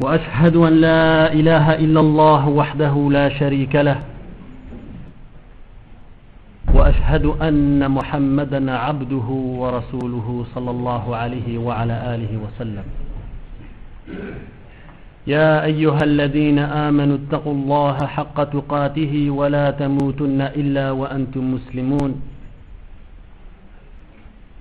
وأشهد أن لا إله إلا الله وحده لا شريك له وأشهد أن محمدا عبده ورسوله صلى الله عليه وعلى آله وسلم. يا أيها الذين آمنوا اتقوا الله حق تقاته ولا تموتن إلا وأنتم مسلمون.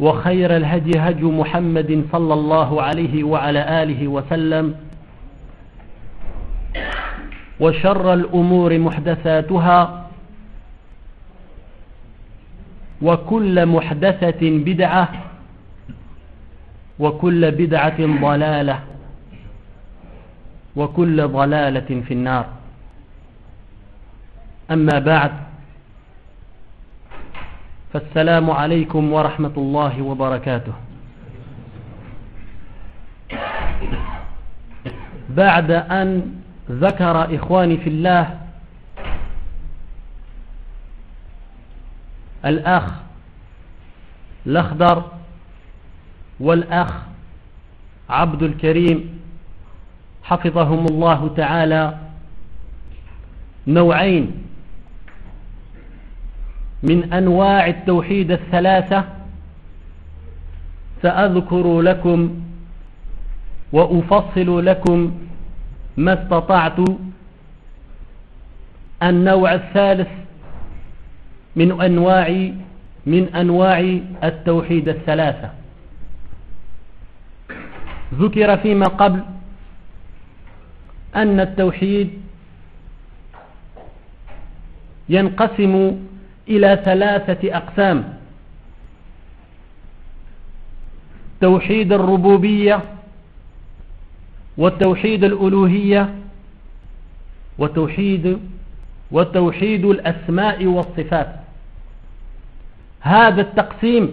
وخير الهدي هدي محمد صلى الله عليه وعلى آله وسلم وشر الأمور محدثاتها وكل محدثة بدعة وكل بدعة ضلالة وكل ضلالة في النار. أما بعد فالسلام عليكم ورحمة الله وبركاته. بعد أن ذكر إخواني في الله الأخ الأخضر والأخ عبد الكريم حفظهم الله تعالى نوعين من أنواع التوحيد الثلاثة سأذكر لكم وأفصل لكم ما استطعت. النوع الثالث من أنواع من أنواع التوحيد الثلاثة. ذكر فيما قبل أن التوحيد ينقسم إلى ثلاثة أقسام. توحيد الربوبية والتوحيد الألوهية وتوحيد وتوحيد الأسماء والصفات. هذا التقسيم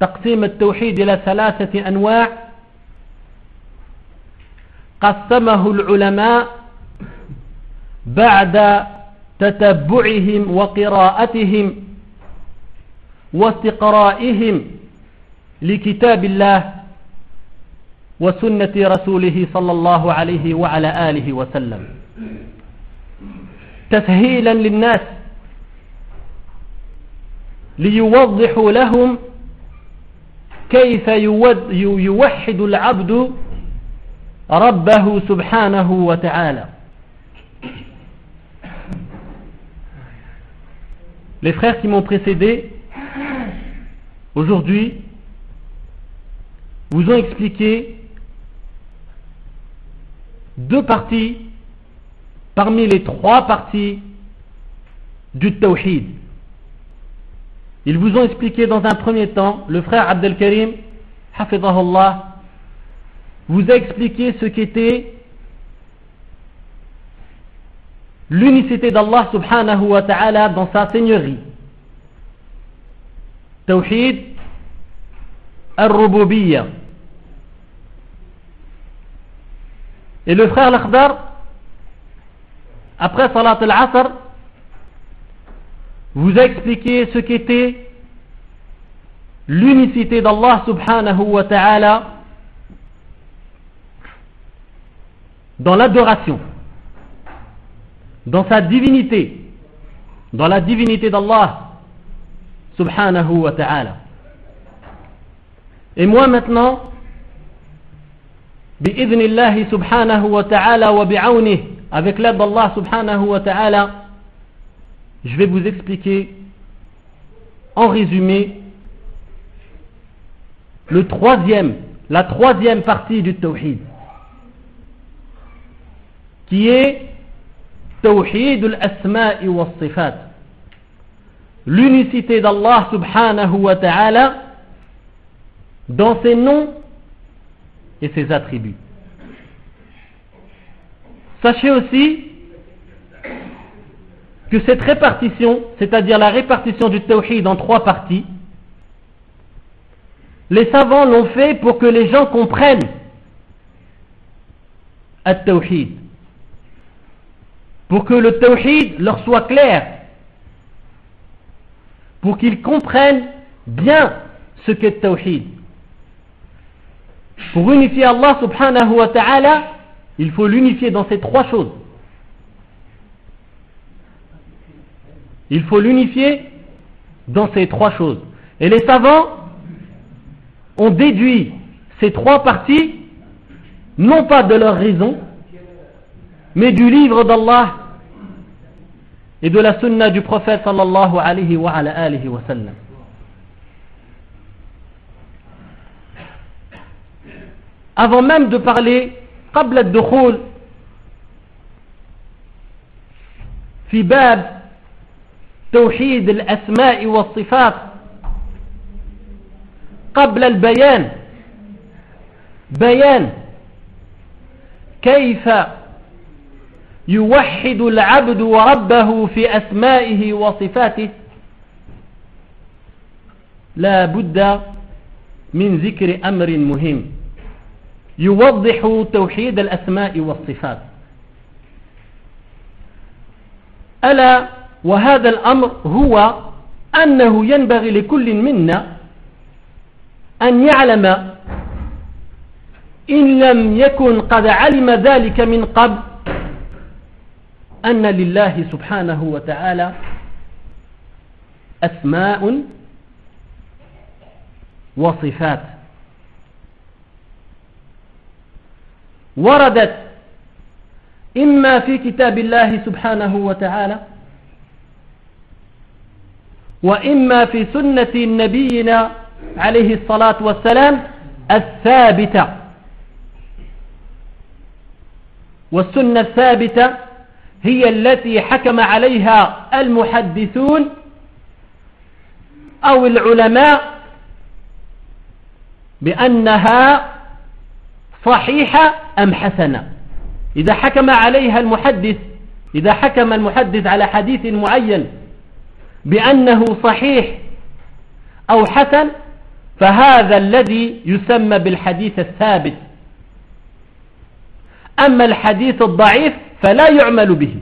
تقسيم التوحيد إلى ثلاثة أنواع. قسمه العلماء بعد تتبعهم وقراءتهم واستقرائهم لكتاب الله وسنة رسوله صلى الله عليه وعلى آله وسلم. تسهيلا للناس ليوضحوا لهم كيف يوحد العبد ربه سبحانه وتعالى. Les frères qui m'ont précédé, aujourd'hui, vous ont expliqué deux parties parmi les trois parties du Tawhid. Ils vous ont expliqué dans un premier temps, le frère Abdel Karim, Hafidahullah, vous a expliqué ce qu'était l'unicité d'Allah subhanahu wa ta'ala dans sa seigneurie. Tawhid al-Rububiyya. Et le frère Lakhdar, après Salat al-Asr, vous a expliqué ce qu'était l'unicité d'Allah subhanahu wa ta'ala dans l'adoration, dans sa divinité, dans la divinité d'Allah subhanahu wa ta'ala. Et moi maintenant, بإذن الله سبحانه وتعالى وبعونه avec l'aide d'Allah subhanahu wa ta'ala je vais vous expliquer en résumé le troisième la troisième partie du tawhid qui est tawhid al-asma'i wa sifat l'unicité d'Allah subhanahu wa ta'ala dans ses noms et ses attributs. Sachez aussi que cette répartition, c'est-à-dire la répartition du tawhid en trois parties, les savants l'ont fait pour que les gens comprennent le tawhid pour que le tawhid leur soit clair, pour qu'ils comprennent bien ce qu'est le tawhid. Pour unifier Allah subhanahu wa ta'ala, il faut l'unifier dans ces trois choses. Il faut l'unifier dans ces trois choses. Et les savants ont déduit ces trois parties, non pas de leur raison, mais du livre d'Allah et de la sunna du prophète sallallahu alayhi wa, alayhi wa sallam. avant même de parler قبل الدخول في باب توحيد الأسماء والصفات قبل البيان بيان كيف يوحد العبد ربه في أسمائه وصفاته. لا بد من ذكر أمر مهم. يوضح توحيد الأسماء والصفات. ألا وهذا الأمر هو أنه ينبغي لكل منا أن يعلم إن لم يكن قد علم ذلك من قبل أن لله سبحانه وتعالى أسماء وصفات. وردت إما في كتاب الله سبحانه وتعالى وإما في سنة نبينا عليه الصلاة والسلام الثابتة. والسنة الثابتة هي التي حكم عليها المحدثون أو العلماء بأنها صحيحة أم حسنة. إذا حكم عليها المحدث إذا حكم المحدث على حديث معين بأنه صحيح أو حسن فهذا الذي يسمى بالحديث الثابت. أما الحديث الضعيف فلا يعمل به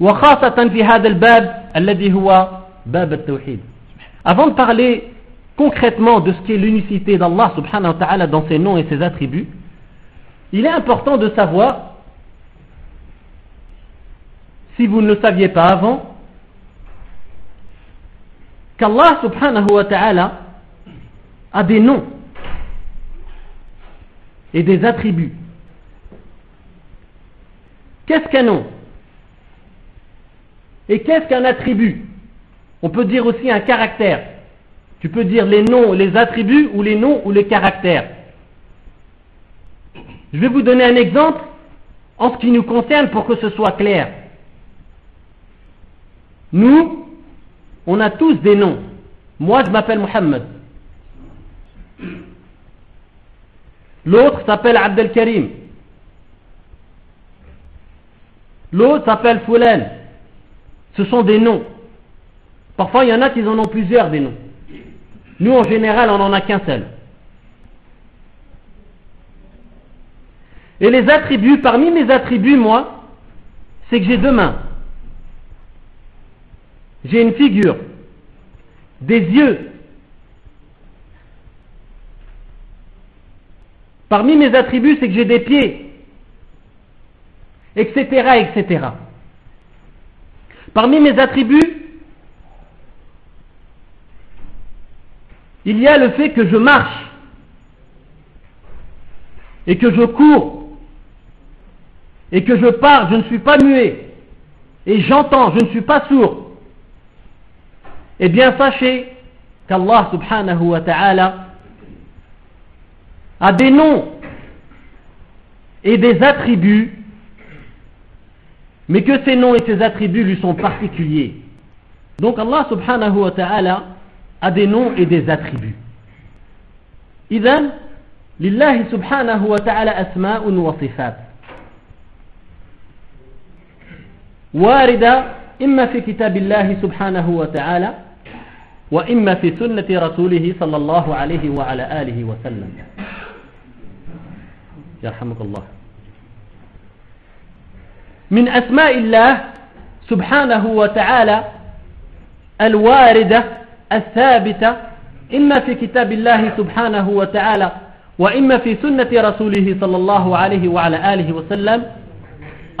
وخاصة في هذا الباب الذي هو باب التوحيد Avant de parler concrètement de ce qu'est l'unicité d'Allah subhanahu wa ta'ala dans ses noms et ses attributs, il est important de savoir, si vous ne le saviez pas avant, qu'Allah subhanahu wa ta'ala a des noms et des attributs. Qu'est-ce qu'un nom? Et qu'est-ce qu'un attribut? On peut dire aussi un caractère. Tu peux dire les noms, les attributs ou les noms ou les caractères. Je vais vous donner un exemple en ce qui nous concerne pour que ce soit clair. Nous, on a tous des noms. Moi, je m'appelle Mohammed. L'autre s'appelle Abdelkarim. L'autre s'appelle Foulen. Ce sont des noms. Parfois, il y en a qui en ont plusieurs des noms. Nous, en général, on n'en a qu'un seul. Et les attributs, parmi mes attributs, moi, c'est que j'ai deux mains. J'ai une figure, des yeux. Parmi mes attributs, c'est que j'ai des pieds, etc., etc. Parmi mes attributs, il y a le fait que je marche et que je cours et que je parle, je ne suis pas muet et j'entends, je ne suis pas sourd. Eh bien, sachez qu'Allah subhanahu wa ta'ala a des noms et des attributs, mais que ces noms et ces attributs lui sont particuliers. Donc Allah subhanahu wa ta'ala a des noms et des attributs. إذن لله سبحانه وتعالى أسماء وصفات واردة إما في كتاب الله سبحانه وتعالى وإما في سنة رسوله صلى الله عليه وعلى آله وسلم يرحمك الله من أسماء الله سبحانه وتعالى الواردة الثابتة إما في كتاب الله سبحانه وتعالى وإما في سنة رسوله صلى الله عليه وعلى آله وسلم.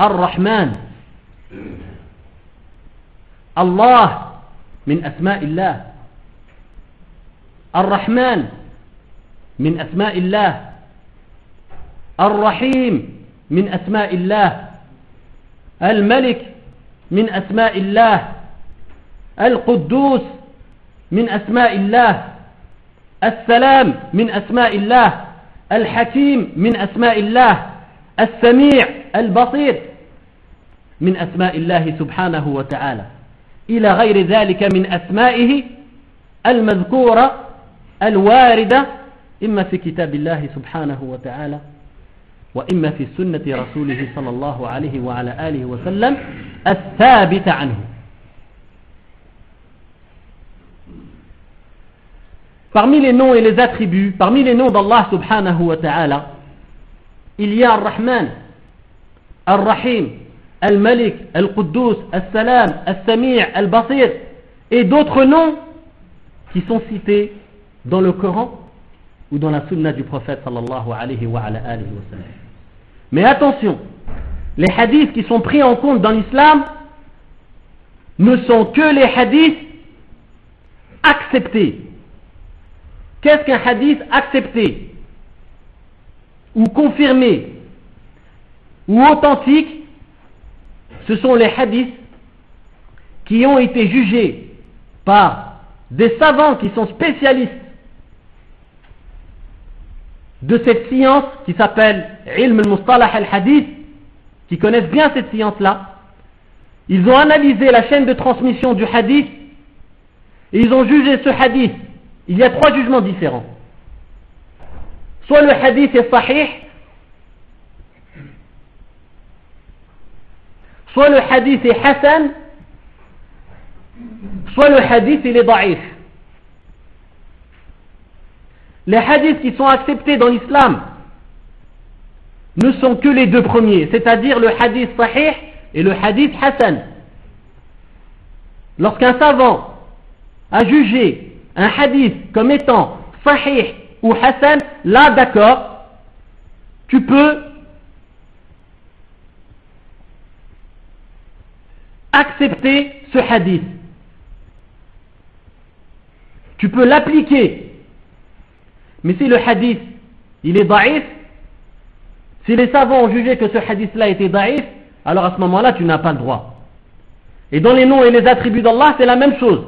الرحمن الله من أسماء الله. الرحمن من أسماء الله. الرحيم من أسماء الله. الملك من أسماء الله القدوس من أسماء الله السلام من أسماء الله الحكيم من أسماء الله السميع البصير من أسماء الله سبحانه وتعالى. إلى غير ذلك من أسمائه المذكورة الواردة إما في كتاب الله سبحانه وتعالى وإما في سنة رسوله صلى الله عليه وعلى آله وسلم الثابت عنه Parmi les noms et les attributs, parmi les noms d'Allah subhanahu wa ta'ala, il y a Ar-Rahman, Ar-Rahim, Al-Malik, Al-Quddus, Al-Salam, Al-Sami' Al-Basir et d'autres noms qui sont cités dans le Coran ou dans la sunna du prophète sallallahu alayhi wa, alayhi wa sallam. Mais attention, les hadiths qui sont pris en compte dans l'islam ne sont que les hadiths acceptés. Qu'est-ce qu'un hadith accepté ou confirmé ou authentique? Ce sont les hadiths qui ont été jugés par des savants qui sont spécialistes de cette science qui s'appelle Ilm al-Mustalah al-Hadith, qui connaissent bien cette science-là. Ils ont analysé la chaîne de transmission du hadith et ils ont jugé ce hadith. Il y a trois jugements différents. Soit le hadith est sahih, soit le hadith est hassan, soit le hadith il est da'if. Les hadiths qui sont acceptés dans l'islam ne sont que les deux premiers, c'est-à-dire le hadith sahih et le hadith hassan. Lorsqu'un savant a jugé un hadith comme étant sahih ou hassan, là d'accord, tu peux accepter ce hadith. Tu peux l'appliquer mais si le hadith, il est daïf, si les savants ont jugé que ce hadith-là était daïf, alors à ce moment-là, tu n'as pas le droit. Et dans les noms et les attributs d'Allah, c'est la même chose.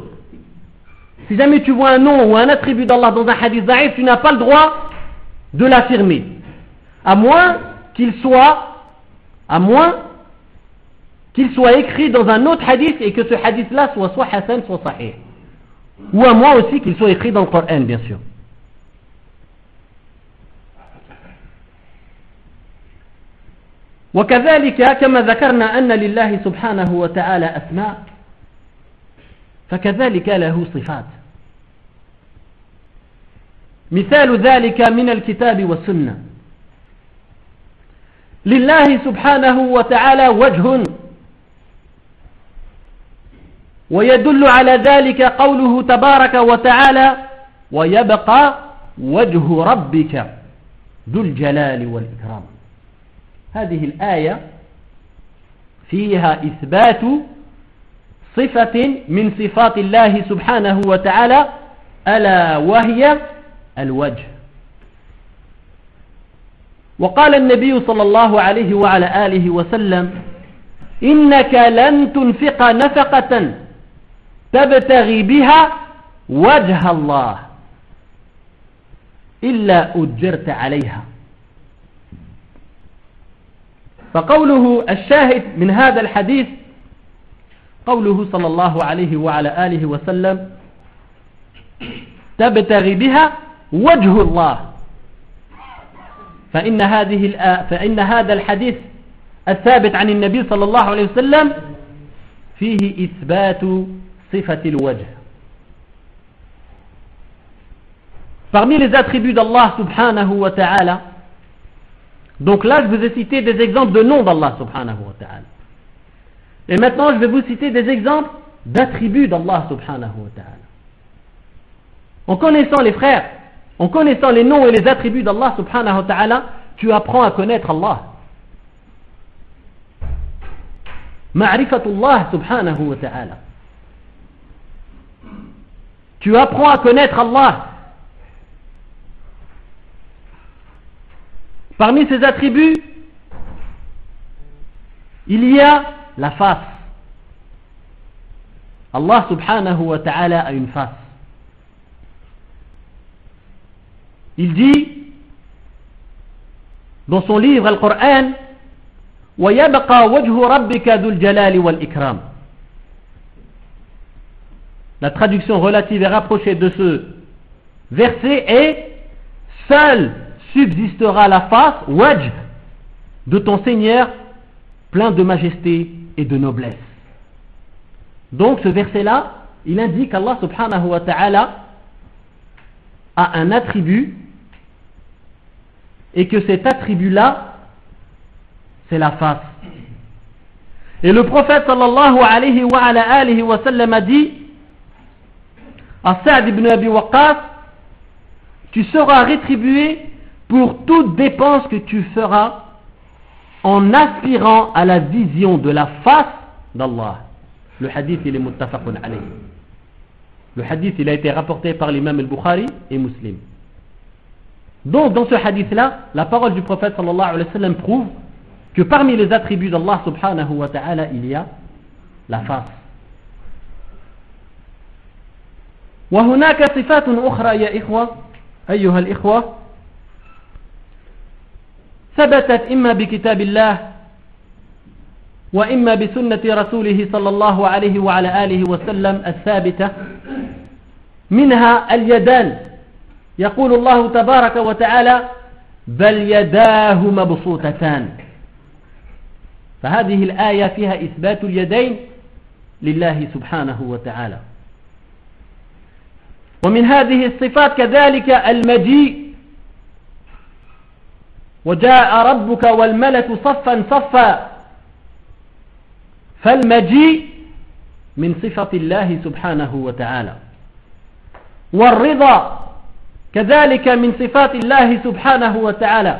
Si jamais tu vois un nom ou un attribut d'Allah dans un hadith daïf, tu n'as pas le droit de l'affirmer. À moins qu'il soit, à moins qu'il soit écrit dans un autre hadith et que ce hadith-là soit soit Hassan, soit Sahih. Ou à moins aussi qu'il soit écrit dans le Coran, bien sûr. وكذلك كما ذكرنا أن لله سبحانه وتعالى أسماء فكذلك له صفات. مثال ذلك من الكتاب والسنة. لله سبحانه وتعالى وجه ويدل على ذلك قوله تبارك وتعالى ويبقى وجه ربك ذو الجلال والإكرام. هذه الآية فيها إثبات صفة من صفات الله سبحانه وتعالى ألا وهي الوجه. وقال النبي صلى الله عليه وعلى آله وسلم إنك لن تنفق نفقة تبتغي بها وجه الله إلا أجرت عليها. فقوله الشاهد من هذا الحديث قوله صلى الله عليه وعلى آله وسلم تبتغي بها وجه الله. فإن, هذه فإن هذا الحديث الثابت عن النبي صلى الله عليه وسلم فيه إثبات صفة الوجه. Parmi les attributs d'Allah subhanahu wa ta'ala, donc là je vous ai cité des exemples de noms d'Allah subhanahu wa ta'ala. Et maintenant je vais vous citer des exemples d'attributs d'Allah subhanahu wa ta'ala. En connaissant les frères, en connaissant les noms et les attributs d'Allah subhanahu wa ta'ala, tu apprends à connaître Allah. Ma'rifatullah subhanahu wa ta'ala. Tu apprends à connaître Allah. Parmi ses attributs, il y a la face. Allah subhanahu wa ta'ala a une face. Il dit dans son livre Al-Qur'an La traduction relative et rapprochée de ce verset est Seul subsistera la face, wajh, de ton Seigneur plein de majesté et de noblesse. Donc ce verset-là, il indique qu'Allah subhanahu wa ta'ala a un attribut et que cet attribut-là, c'est la face. Et le prophète sallallahu alayhi wa, sallam a dit à ibn Abi Waqqas, tu seras rétribué pour toute dépense que tu feras en aspirant à la vision de la face d'Allah. Le hadith, il est muttafaqun alayhi. Le hadith, il a été rapporté par l'imam al-Bukhari et Muslim. Donc, dans ce hadith-là, la parole du prophète sallallahu alayhi wa sallam prouve que parmi les attributs d'Allah subhanahu wa ta'ala, il y a la face. وهناك صفات أخرى يا إخوة أيها الإخوة ثبتت إما بكتاب الله وإما بسنة رسوله صلى الله عليه وعلى آله وسلم الثابتة منها اليدان. يقول الله تبارك وتعالى بل يداه مبسوطتان فهذه الآية فيها إثبات اليدين لله سبحانه وتعالى. ومن هذه الصفات كذلك المجيء وجاء ربك والملك صفا صفا. فالمجيء من صفة الله سبحانه وتعالى. والرضا كذلك من صفات الله سبحانه وتعالى.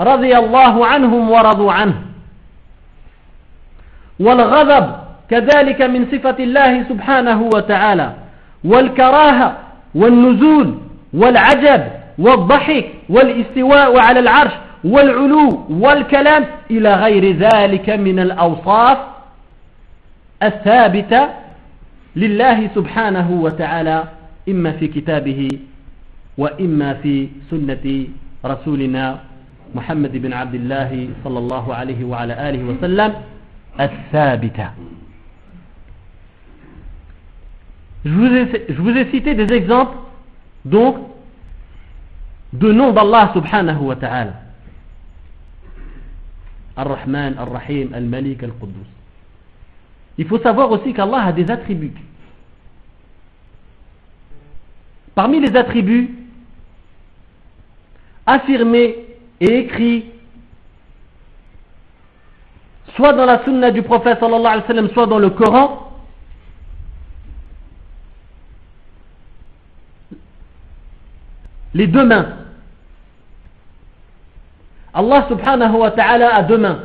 رضي الله عنهم ورضوا عنه. والغضب كذلك من صفة الله سبحانه وتعالى. والكراهة والنزول والعجب والضحك والاستواء على العرش والعلو والكلام إلى غير ذلك من الأوصاف الثابتة لله سبحانه وتعالى إما في كتابه وإما في سنة رسولنا محمد بن عبد الله صلى الله عليه وعلى آله وسلم الثابتة. Je vous, ai, je vous ai cité des exemples. Donc de noms d'Allah subhanahu wa ta'ala. Ar-Rahman, Ar-Rahim, Al-Malik, Al-Quddus. Il faut savoir aussi qu'Allah a des attributs. Parmi les attributs affirmés et écrits soit dans la sunna du prophète sallallahu alayhi wa sallam, soit dans le Coran, les deux mains. Allah subhanahu wa ta'ala a deux mains.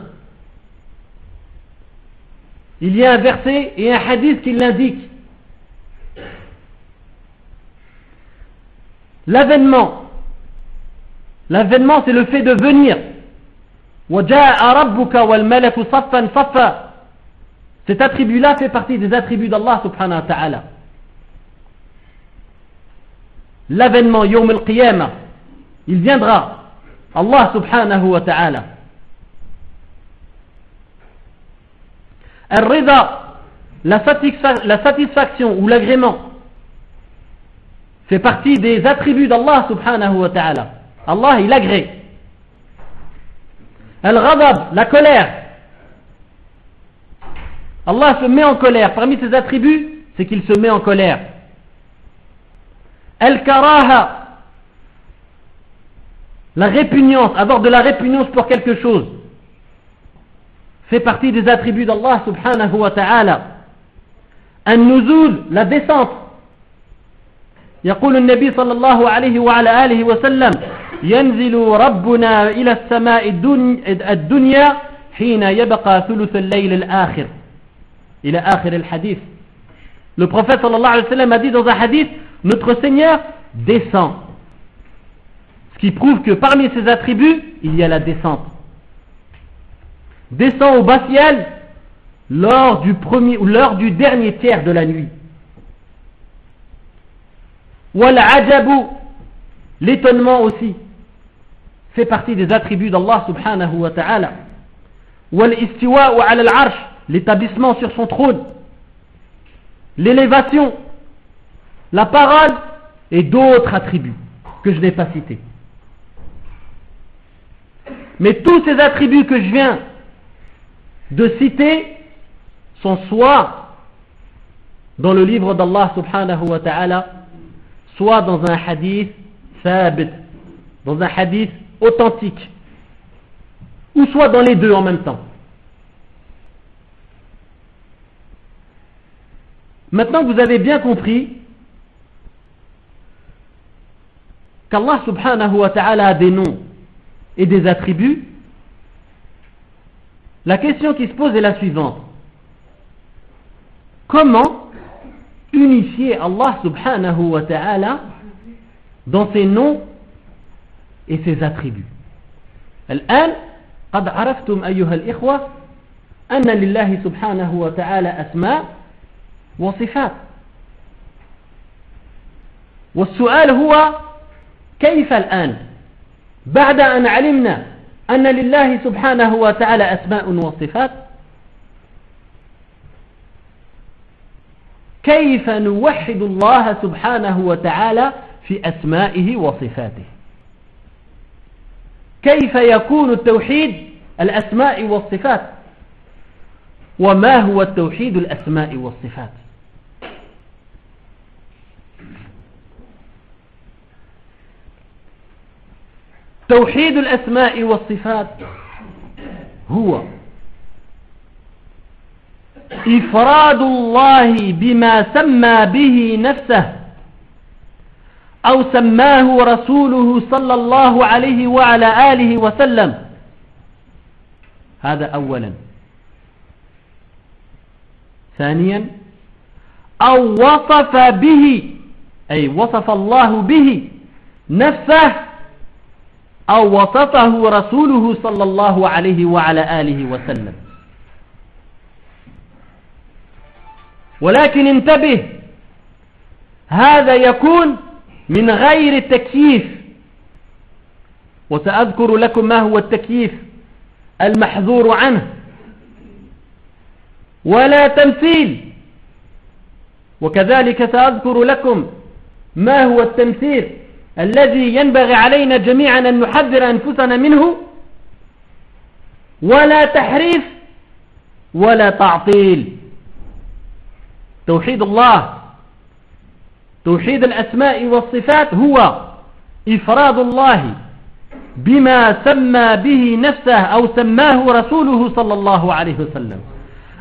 Il y a un verset et un hadith qui l'indique. L'avènement. L'avènement, c'est le fait de venir. Cet attribut-là fait partie des attributs d'Allah subhanahu wa ta'ala. L'avènement, Yawm al-Qiyamah, il viendra. Allah subhanahu wa ta'ala. Al-Rida, la satisfaction ou l'agrément fait partie des attributs d'Allah subhanahu wa ta'ala. Allah, il agrée. Al-Ghadab, la colère. Allah se met en colère. Parmi ses attributs, c'est qu'il se met en colère. Al-Karaha, la répugnance, avoir de la répugnance pour quelque chose, fait partie des attributs d'Allah subhanahu wa ta'ala. Al-Nuzul, la descente. يقول النبي صلى الله عليه وعلى آله وسلم ينزل ربنا إلى السماء الدنيا حين يبقى ثلث الليل الآخر إلى آخر الحديث Le prophète sallallahu alayhi wa sallam a dit dans un hadith notre Seigneur descend. Ce qui prouve que parmi ses attributs, il y a la descente. Descend au bas ciel lors du premier ou lors du dernier tiers de la nuit. Wal ajabu, l'étonnement aussi, fait partie des attributs d'Allah subhanahu wa ta'ala. Wal istiwa ala al-arsh, l'établissement sur son trône. L'élévation, la parole et d'autres attributs que je n'ai pas cités. Mais tous ces attributs que je viens de citer sont soit dans le livre d'Allah subhanahu wa ta'ala, soit dans un hadith sabit, dans un hadith authentique, ou soit dans les deux en même temps. Maintenant que vous avez bien compris qu'Allah subhanahu wa ta'ala a des noms et des attributs, la question qui se pose est la suivante. Comment unifier Allah subhanahu wa ta'ala dans ses noms et ses attributs الآن قد عرفتم أيها الإخوة أن لله سبحانه وتعالى أسماء وصفات والسؤال هو كيف الآن؟ بعد أن علمنا أن لله سبحانه وتعالى أسماء وصفات؟ كيف نوحد الله سبحانه وتعالى في أسمائه وصفاته؟ كيف يكون التوحيد الأسماء والصفات؟ وما هو التوحيد الأسماء والصفات؟ توحيد الأسماء والصفات هو إفراد الله بما سمى به نفسه أو سماه رسوله صلى الله عليه وعلى آله وسلم. هذا أولا. ثانيا أو وصف به أي وصف الله به نفسه أو وصفه رسوله صلى الله عليه وعلى آله وسلم. ولكن انتبه هذا يكون من غير التكييف. وسأذكر لكم ما هو التكييف المحذور عنه. ولا تمثيل. وكذلك سأذكر لكم ما هو التمثيل. الذي ينبغي علينا جميعا أن نحذر أنفسنا منه ولا تحريف ولا تعطيل. توحيد الله توحيد الأسماء والصفات هو إفراد الله بما سمى به نفسه أو سماه رسوله صلى الله عليه وسلم.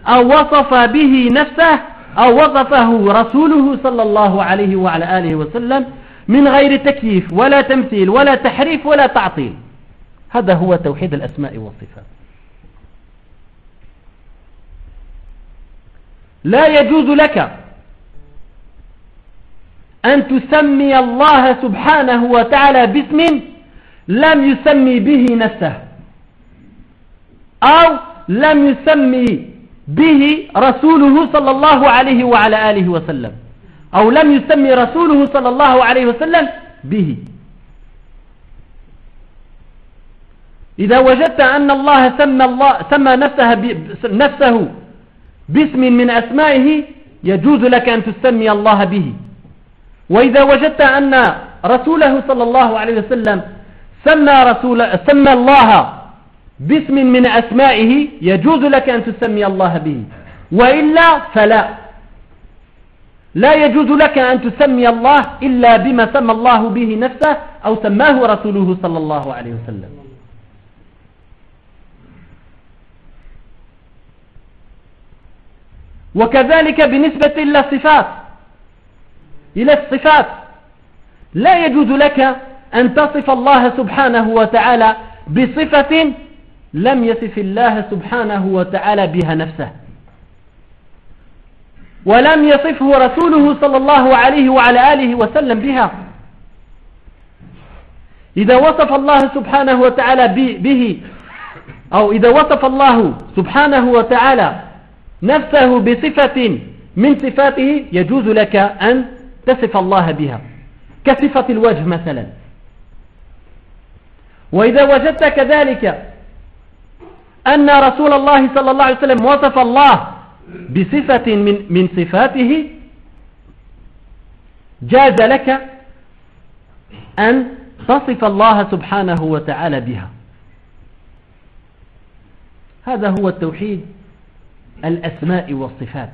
أو وصف به نفسه أو وصفه رسوله صلى الله عليه وعلى آله وسلم من غير تكييف ولا تمثيل ولا تحريف ولا تعطيل. هذا هو توحيد الأسماء والصفات. لا يجوز لك أن تسمي الله سبحانه وتعالى باسم لم يسمي به نفسه أو لم يسمي به رسوله صلى الله عليه وعلى آله وسلم. أو لم يسمي رسوله صلى الله عليه وسلم به. إذا وجدت أن الله سمى, الله سمى نفسه, نفسه باسم من أسمائه يجوز لك أن تسمي الله به. وإذا وجدت أن رسوله صلى الله عليه وسلم سمى, رسول سمى الله باسم من أسمائه يجوز لك أن تسمي الله به. وإلا فلا. لا يجوز لك أن تسمي الله إلا بما سمى الله به نفسه أو سماه رسوله صلى الله عليه وسلم. وكذلك بالنسبة إلى الصفات. إلى الصفات. لا يجوز لك أن تصف الله سبحانه وتعالى بصفة لم يصف الله سبحانه وتعالى بها نفسه. ولم يصفه رسوله صلى الله عليه وعلى آله وسلم بها. إذا وصف الله سبحانه وتعالى به أو إذا وصف الله سبحانه وتعالى نفسه بصفة من صفاته يجوز لك أن تصف الله بها. كصفة الوجه مثلا. وإذا وجدت كذلك أن رسول الله صلى الله عليه وسلم وصف الله بصفة من, من صفاته جاز لك أن تصف الله سبحانه وتعالى بها. هذا هو التوحيد الأسماء والصفات.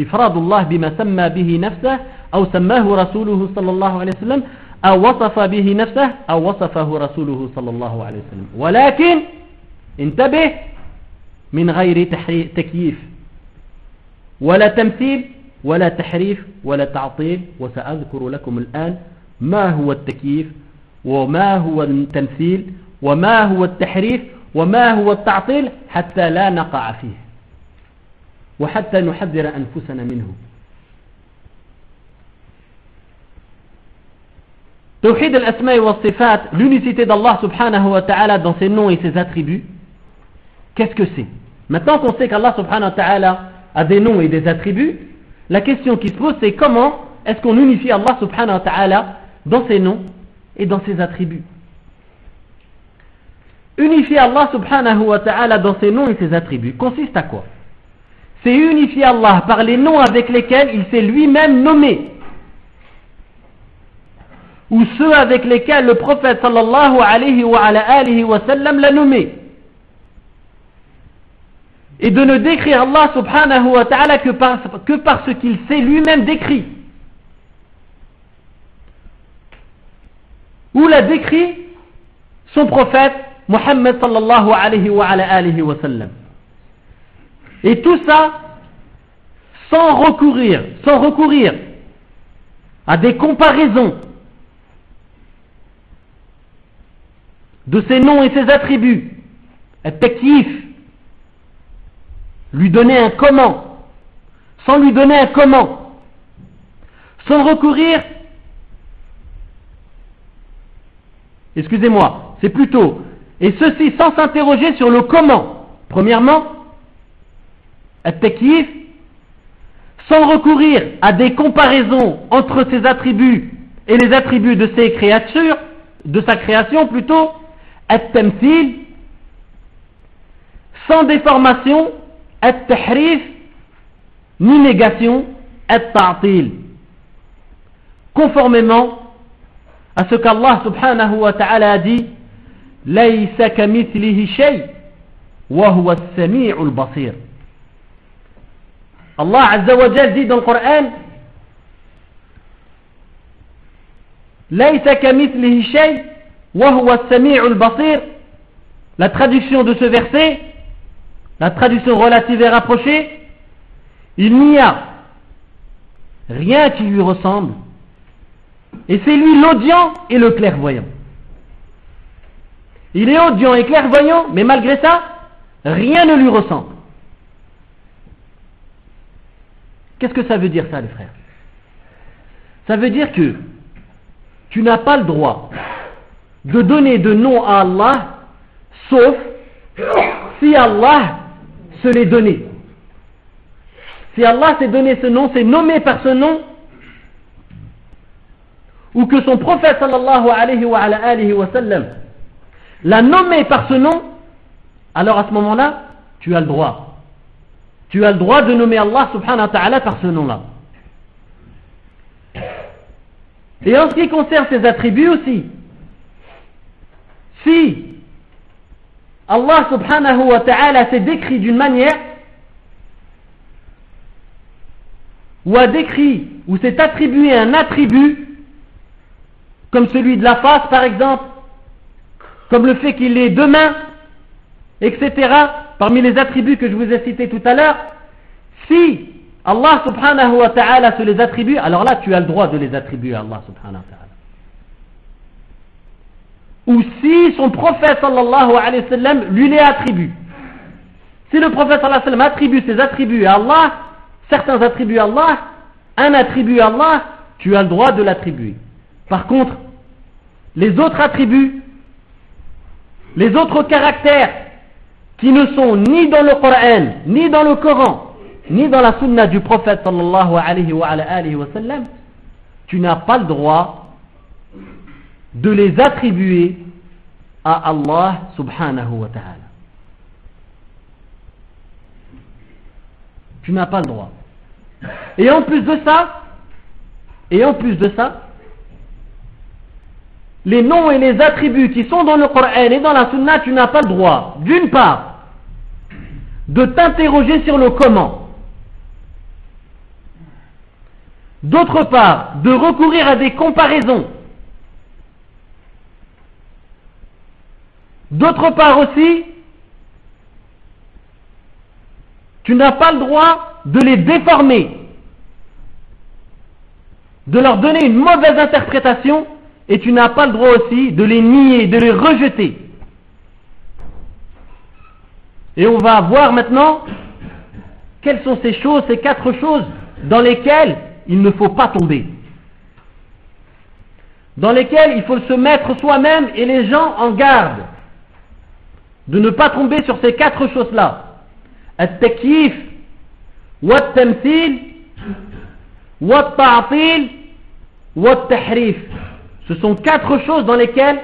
إفراد الله بما سمى به نفسه أو سماه رسوله صلى الله عليه وسلم أو وصف به نفسه أو وصفه رسوله صلى الله عليه وسلم. ولكن انتبه من غير تكييف. ولا تمثيل ولا تحريف ولا تعطيل وسأذكر لكم الآن ما هو التكييف وما هو التمثيل وما هو التحريف وما هو التعطيل حتى لا نقع فيه. وحتى نحذر أنفسنا منه. توحيد الأسماء والصفات l'unicité subhanahu wa ta'ala dans ses noms et ses attributs. Qu'est-ce que c'est? Maintenant qu'on sait qu'Allah subhanahu wa ta'ala a des noms et des attributs la question qui se pose c'est comment est-ce qu'on unifie Allah subhanahu wa ta'ala dans ses noms et dans ses attributs. Unifier Allah subhanahu wa ta'ala dans ses noms et ses attributs consiste à quoi? C'est unifier Allah par les noms avec lesquels il s'est lui-même nommé. Ou ceux avec lesquels le prophète sallallahu alayhi wa, alayhi wa sallam l'a nommé et de ne décrire Allah subhanahu wa ta'ala que, par, que par ce qu'il s'est lui-même décrit. Ou l'a décrit son prophète Muhammad sallallahu alayhi wa, alayhi wa sallam. Et tout ça sans recourir, sans recourir à des comparaisons de ses noms et ses attributs, un lui donner un comment, sans lui donner un comment, sans recourir, excusez-moi, c'est plutôt, et ceci sans s'interroger sur le comment. Premièrement, sans recourir à des comparaisons entre ses attributs et les attributs de ses créatures, de sa création plutôt, at-tamthil, sans déformation, at-tahrif, ni négation, at-ta'til. Conformément à ce qu'Allah subhanahu wa ta'ala a dit, ليس كمثله شيء وهو السميع البصير Allah Azza wa Jal dit dans le Coran La traduction de ce verset, la traduction relative et rapprochée, il n'y a rien qui lui ressemble. Et c'est lui l'audient et le clairvoyant. Il est audient et clairvoyant, mais malgré ça, rien ne lui ressemble. Qu'est-ce que ça veut dire ça, les frères? Ça veut dire que tu n'as pas le droit de donner de nom à Allah, sauf si Allah se l'est donné. Si Allah s'est donné ce nom, s'est nommé par ce nom, ou que son prophète sallallahu alayhi wa, alayhi wa sallam l'a nommé par ce nom, alors à ce moment-là, tu as le droit. Tu as le droit de nommer Allah subhanahu wa ta'ala par ce nom-là. Et en ce qui concerne ses attributs aussi, si Allah subhanahu wa ta'ala s'est décrit d'une manière ou a décrit ou s'est attribué un attribut comme celui de la face par exemple comme le fait qu'il ait deux mains etc parmi les attributs que je vous ai cités tout à l'heure. Si Allah subhanahu wa ta'ala se les attribue alors là tu as le droit de les attribuer à Allah subhanahu wa ta'ala ou si son prophète sallallahu alayhi wa lui les attribue. Si le prophète sallallahu alayhi wa attribue ses attributs à Allah, certains attributs à Allah, un attribut à Allah, tu as le droit de l'attribuer. Par contre, les autres attributs, les autres caractères qui ne sont ni dans le Coran, ni dans le Coran, ni dans la sunna du prophète sallallahu alayhi wa, tu n'as pas le droit de les attribuer à Allah subhanahu wa ta'ala. Tu n'as pas le droit. Et en plus de ça, et en plus de ça, les noms et les attributs qui sont dans le Coran et dans la Sunna, tu n'as pas le droit, d'une part, de t'interroger sur le comment. D'autre part, de recourir à des comparaisons D'autre part aussi, tu n'as pas le droit de les déformer, de leur donner une mauvaise interprétation, et tu n'as pas le droit aussi de les nier, de les rejeter. Et on va voir maintenant quelles sont ces choses, ces quatre choses dans lesquelles il ne faut pas tomber. Dans lesquelles il faut se mettre soi-même et les gens en garde de ne pas tomber sur ces quatre choses-là. التكييف والتمثيل والتعطيل والتحريف Ce sont quatre choses dans lesquelles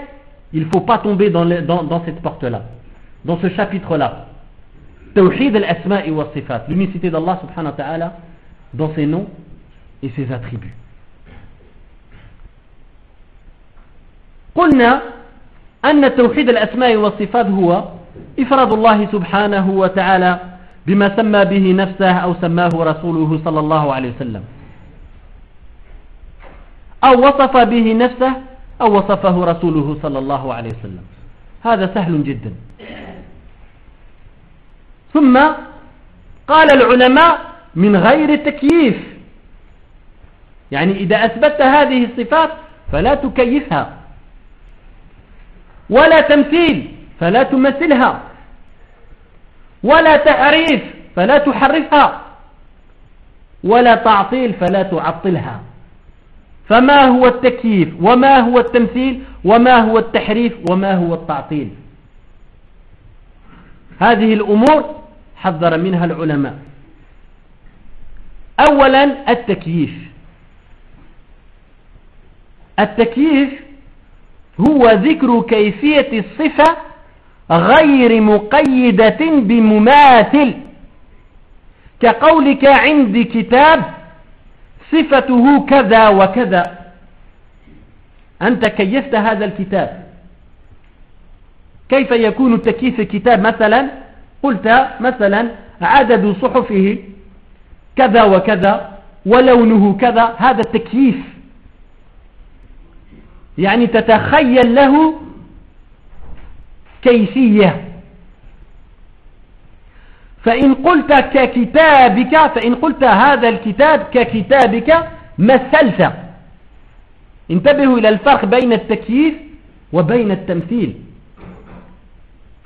il ne faut pas tomber dans, dans, dans cette porte-là, dans ce chapitre-là. Tawhid al-asma'i wa sifat, l'unicité d'Allah subhanahu wa ta'ala dans ses noms et ses attributs. قلنا أن توحيد الأسماء والصفات هو إفراد الله سبحانه وتعالى بما سمى به نفسه أو سماه رسوله صلى الله عليه وسلم. أو وصف به نفسه أو وصفه رسوله صلى الله عليه وسلم. هذا سهل جدا. ثم قال العلماء من غير تكييف. يعني إذا أثبت هذه الصفات فلا تكيفها. ولا تمثيل فلا تمثلها. ولا تعريف فلا تحرفها. ولا تعطيل فلا تعطلها. فما هو التكييف؟ وما هو التمثيل؟ وما هو التحريف؟ وما هو التعطيل؟ هذه الأمور حذر منها العلماء. أولا التكييف. التكييف هو ذكر كيفية الصفة غير مقيدة بمماثل. كقولك عندي كتاب صفته كذا وكذا. أنت كيفت هذا الكتاب؟ كيف يكون تكييف الكتاب مثلا؟ قلت مثلا عدد صحفه كذا وكذا ولونه كذا هذا التكييف يعني تتخيل له كيفية. فإن قلت ككتابك فإن قلت هذا الكتاب ككتابك مثلت. انتبهوا إلى الفرق بين التكييف وبين التمثيل.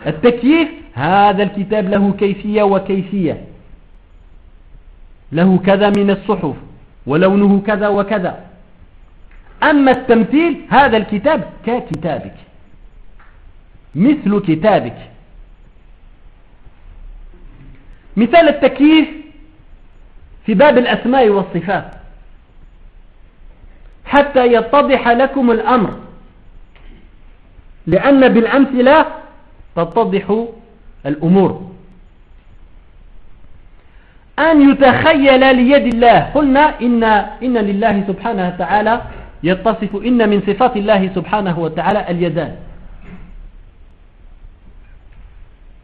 التكييف هذا الكتاب له كيفية وكيفية. له كذا من الصحف ولونه كذا وكذا. أما التمثيل هذا الكتاب ككتابك. مثل كتابك. مثال التكييف في باب الأسماء والصفات. حتى يتضح لكم الأمر. لأن بالأمثلة تتضح الأمور. أن يتخيل ليد الله. قلنا إن, إن لله سبحانه وتعالى يتصف إن من صفات الله سبحانه وتعالى اليدان.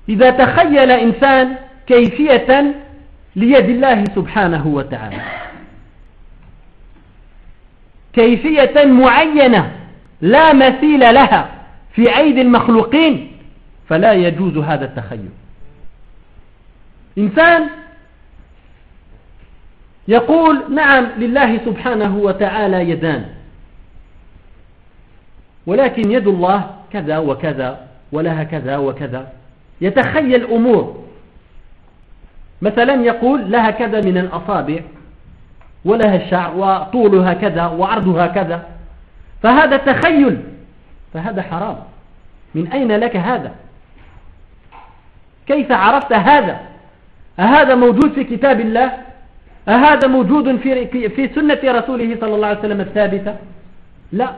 إذا تخيل إنسان كيفية ليد الله سبحانه وتعالى. كيفية معينة لا مثيل لها في أيدي المخلوقين فلا يجوز هذا التخيل. إنسان يقول نعم لله سبحانه وتعالى يدان. ولكن يد الله كذا وكذا ولها كذا وكذا. يتخيل أمور مثلا يقول لها كذا من الأصابع ولها الشعر وطولها كذا وعرضها كذا. فهذا تخيل. فهذا حرام. من أين لك هذا؟ كيف عرفت هذا؟ أهذا موجود في كتاب الله؟ أهذا موجود في, في سنة رسوله صلى الله عليه وسلم الثابتة؟ لا.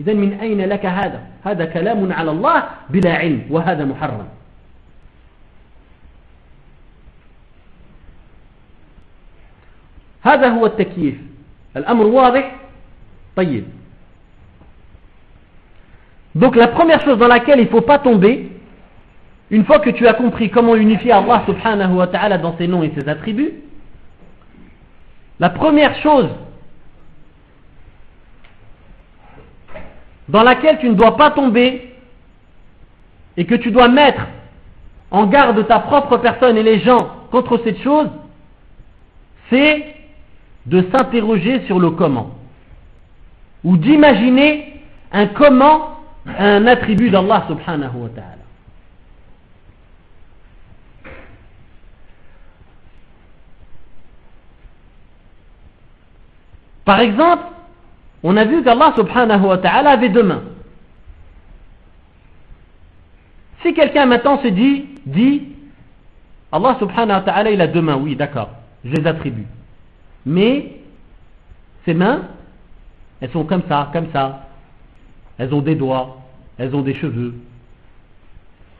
إذا من أين لك هذا هذا كلام على الله بلا علم وهذا محرم هذا هو التكييف الأمر واضح طيب Donc la première chose dans laquelle il ne faut pas tomber, une fois que tu as compris comment unifier Allah subhanahu wa ta'ala dans ses noms et ses attributs, la première chose dans laquelle tu ne dois pas tomber et que tu dois mettre en garde ta propre personne et les gens contre cette chose, c'est de s'interroger sur le comment ou d'imaginer un comment un attribut d'Allah subhanahu wa ta'ala. Par exemple, on a vu qu'Allah subhanahu wa ta'ala avait deux mains. Si quelqu'un maintenant se dit, dit, Allah subhanahu wa ta'ala il a deux mains, oui d'accord, je les attribue. Mais ces mains, elles sont comme ça, comme ça. Elles ont des doigts, elles ont des cheveux,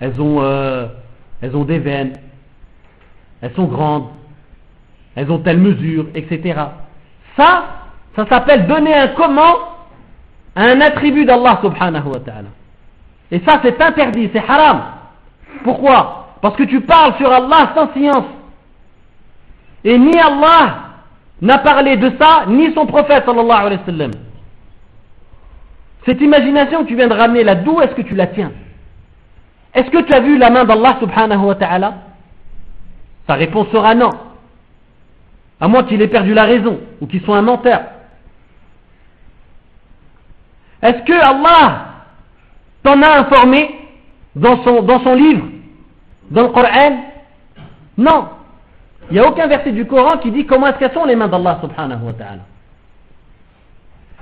elles ont, euh, elles ont des veines, elles sont grandes, elles ont telle mesure, etc. Ça, ça s'appelle donner un comment à un attribut d'Allah subhanahu wa ta'ala. Et ça, c'est interdit, c'est haram. Pourquoi? Parce que tu parles sur Allah sans science. Et ni Allah n'a parlé de ça, ni son prophète sallallahu. Cette imagination que tu viens de ramener là, d'où est-ce que tu la tiens? Est-ce que tu as vu la main d'Allah subhanahu wa ta'ala? Sa réponse sera non. À moins qu'il ait perdu la raison, ou qu'il soit un menteur. Est-ce que Allah t'en a informé dans son, livre, dans le Coran? Non. Il n'y a aucun verset du Coran qui dit comment est-ce qu'elles sont les mains d'Allah subhanahu wa ta'ala.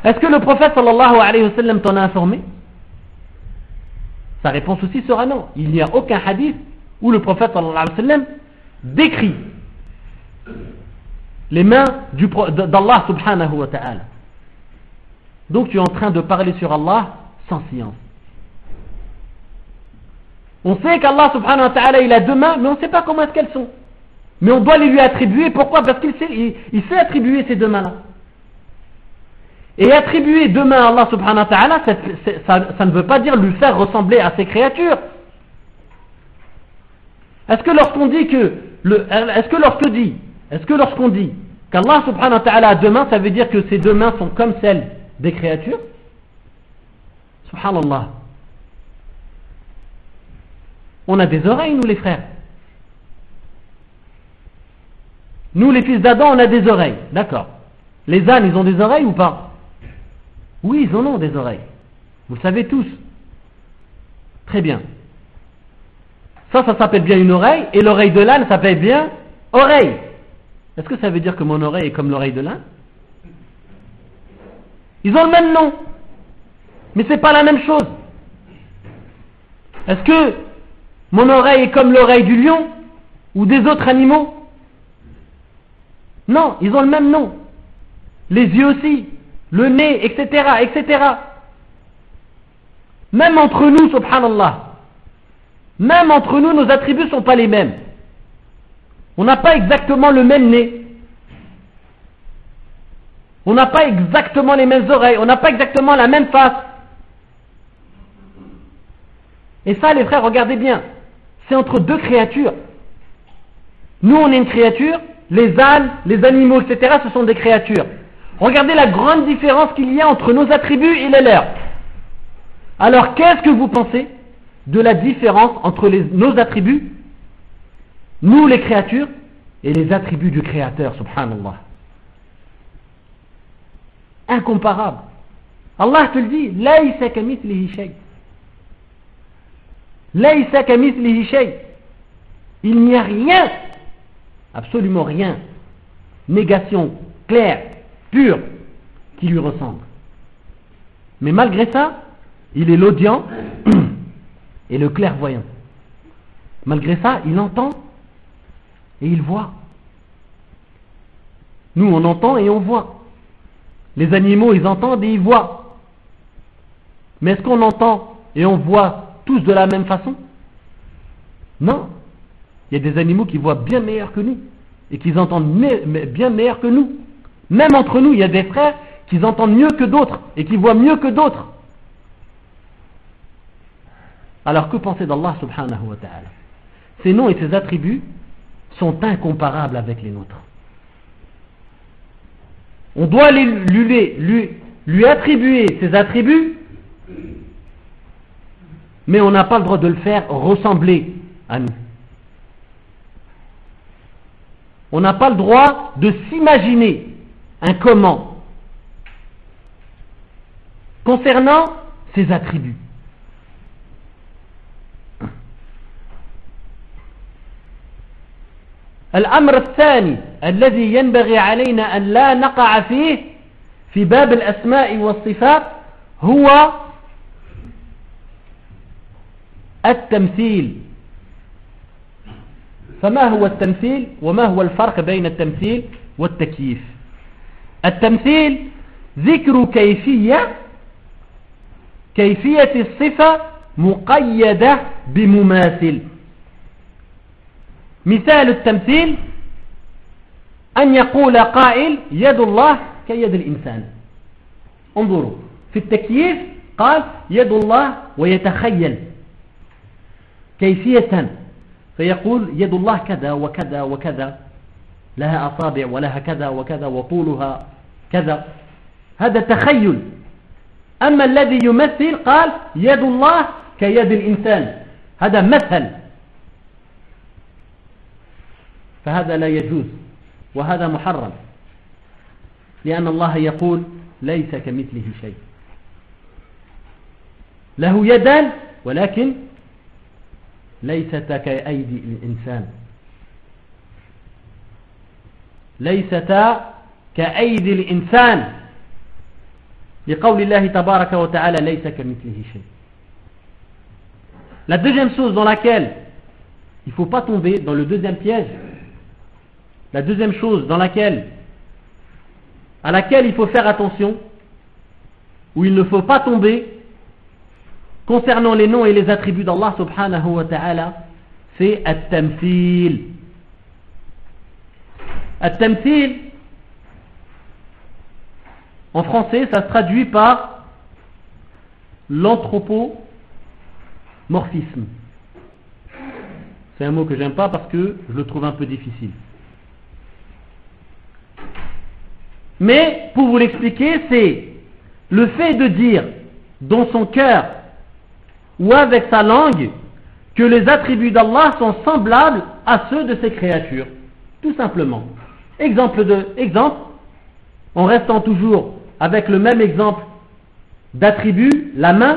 Est-ce que le prophète sallallahu alayhi wa sallam t'en a informé? Sa réponse aussi sera non. Il n'y a aucun hadith où le prophète sallallahu wa décrit les mains d'Allah subhanahu wa ta'ala. Donc tu es en train de parler sur Allah sans science. On sait qu'Allah subhanahu wa ta'ala il a deux mains, mais on ne sait pas comment est-ce qu'elles sont. Mais on doit les lui attribuer. Pourquoi? Parce qu'il sait, il, sait attribuer ces deux mains-là. Et attribuer deux mains à Allah subhanahu wa ta'ala, ça, ne veut pas dire lui faire ressembler à ses créatures. Est-ce que lorsqu'on dit que, est-ce que lorsqu'on dit, est-ce que lorsqu'on dit qu'Allah subhanahu wa ta'ala a deux mains, ça veut dire que ces deux mains sont comme celles des créatures Subhanallah. On a des oreilles, nous les frères. Nous, les fils d'Adam, on a des oreilles. D'accord. Les ânes, ils ont des oreilles ou pas? Oui, ils en ont des oreilles. Vous le savez tous. Très bien. Ça, ça s'appelle bien une oreille, et l'oreille de l'âne s'appelle bien oreille. Est-ce que ça veut dire que mon oreille est comme l'oreille de l'âne? Ils ont le même nom, mais ce n'est pas la même chose. Est-ce que mon oreille est comme l'oreille du lion ou des autres animaux? Non, ils ont le même nom. Les yeux aussi, le nez, etc., etc. Même entre nous, subhanallah, même entre nous, nos attributs ne sont pas les mêmes. On n'a pas exactement le même nez. On n'a pas exactement les mêmes oreilles. On n'a pas exactement la même face. Et ça, les frères, regardez bien. C'est entre deux créatures. Nous, on est une créature. Les ânes, les animaux, etc., ce sont des créatures. Regardez la grande différence qu'il y a entre nos attributs et les leurs. Alors, qu'est-ce que vous pensez de la différence entre nos attributs, nous les créatures, et les attributs du Créateur, subhanallah? Incomparable. Allah te le dit, Il n'y a rien, absolument rien, négation claire, pure, qui lui ressemble. Mais malgré ça, il est l'audient et le clairvoyant. Malgré ça, il entend et il voit. Nous, on entend et on voit. Les animaux, ils entendent et ils voient. Mais est-ce qu'on entend et on voit tous de la même façon? Non. Il y a des animaux qui voient bien meilleur que nous et qui entendent bien meilleur que nous. Même entre nous, il y a des frères qui entendent mieux que d'autres et qui voient mieux que d'autres. Alors que penser d'Allah subhanahu wa ta'ala? Ses noms et ses attributs sont incomparables avec les nôtres. On doit lui, attribuer ses attributs, mais on n'a pas le droit de le faire ressembler à nous. On n'a pas le droit de s'imaginer un comment concernant ses attributs. الأمر الثاني الذي ينبغي علينا أن لا نقع فيه في باب الأسماء والصفات هو التمثيل. فما هو التمثيل وما هو الفرق بين التمثيل والتكييف؟ التمثيل ذكر كيفية كيفية الصفة مقيدة بمماثل. مثال التمثيل أن يقول قائل يد الله كيد الإنسان. انظروا في التكييف قال يد الله ويتخيل. كيفية؟ فيقول يد الله كذا وكذا وكذا لها أصابع ولها كذا وكذا وطولها كذا. هذا تخيل. أما الذي يمثل قال يد الله كيد الإنسان. هذا مثل. فهذا لا يجوز وهذا محرم لأن الله يقول ليس كمثله شيء. له يدان ولكن ليستا كأيدي الإنسان. ليستا كأيدي الإنسان. لقول الله تبارك وتعالى ليس كمثله شيء. La deuxième chose dans laquelle il ne faut pas tomber dans le deuxième piège, La deuxième chose dans laquelle, à laquelle il faut faire attention, où il ne faut pas tomber, concernant les noms et les attributs d'Allah subhanahu wa ta'ala, c'est at-tamthil. At-tamthil, en français, ça se traduit par l'anthropomorphisme. C'est un mot que j'aime pas parce que je le trouve un peu difficile. Mais pour vous l'expliquer, c'est le fait de dire dans son cœur ou avec sa langue que les attributs d'Allah sont semblables à ceux de ses créatures. Tout simplement. Exemple de, exemple, en restant toujours avec le même exemple d'attribut, la main.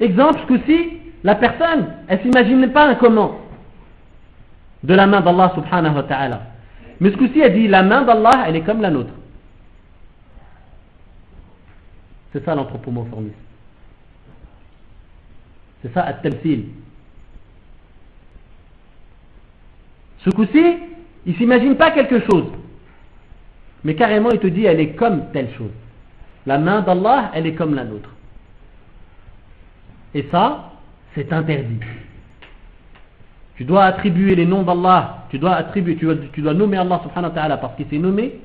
Exemple, ce coup-ci, la personne, elle s'imagine pas un comment de la main d'Allah subhanahu wa ta'ala. Mais ce coup-ci, elle dit la main d'Allah, elle est comme la nôtre. C'est ça l'anthropomorphisme. C'est ça at-tamsil. Ce coup-ci, il s'imagine pas quelque chose. Mais carrément, il te dit, elle est comme telle chose. La main d'Allah, elle est comme la nôtre. Et ça, c'est interdit. Tu dois attribuer les noms d'Allah, tu dois attribuer, tu dois, nommer Allah subhanahu wa parce qu'il s'est nommé,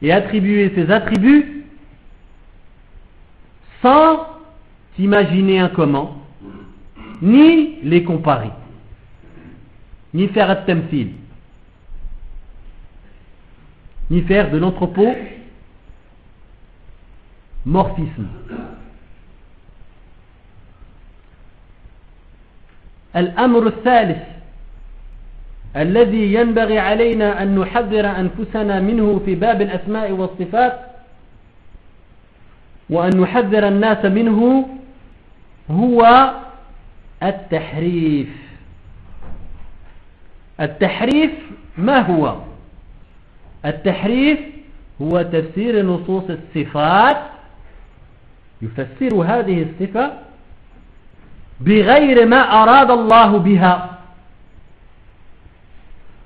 et attribuer ses attributs sans t'imaginer un comment, ni les comparer, ni faire un temsil, ni faire de l'entrepôt morphisme. الأمر الثالث الذي ينبغي علينا أن نحذر أنفسنا منه في باب الأسماء والصفات وأن نحذر الناس منه هو التحريف. التحريف ما هو؟ التحريف هو تفسير نصوص الصفات. يفسر هذه الصفة بغير ما أراد الله بها.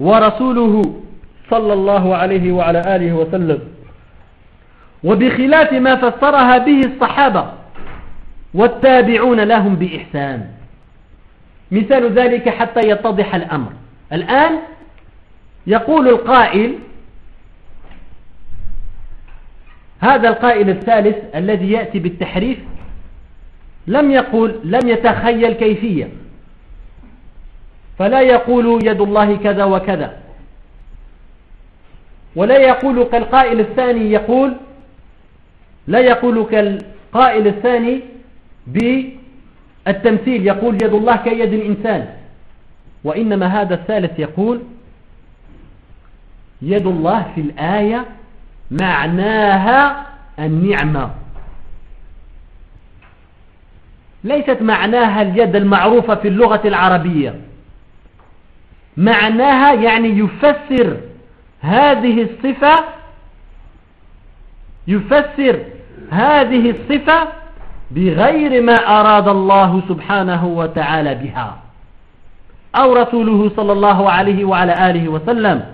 ورسوله صلى الله عليه وعلى آله وسلم وبخلاف ما فسرها به الصحابة والتابعون لهم بإحسان. مثال ذلك حتى يتضح الأمر. الآن يقول القائل هذا القائل الثالث الذي يأتي بالتحريف لم يقول لم يتخيل كيفية. فلا يقول يد الله كذا وكذا. ولا يقول كالقائل الثاني يقول لا يقول كالقائل الثاني بالتمثيل يقول يد الله كيد الإنسان. وإنما هذا الثالث يقول يد الله في الآية معناها النعمة. ليست معناها اليد المعروفة في اللغة العربية. معناها يعني يفسر هذه الصفة يفسر هذه الصفة بغير ما أراد الله سبحانه وتعالى بها. أو رسوله صلى الله عليه وعلى آله وسلم.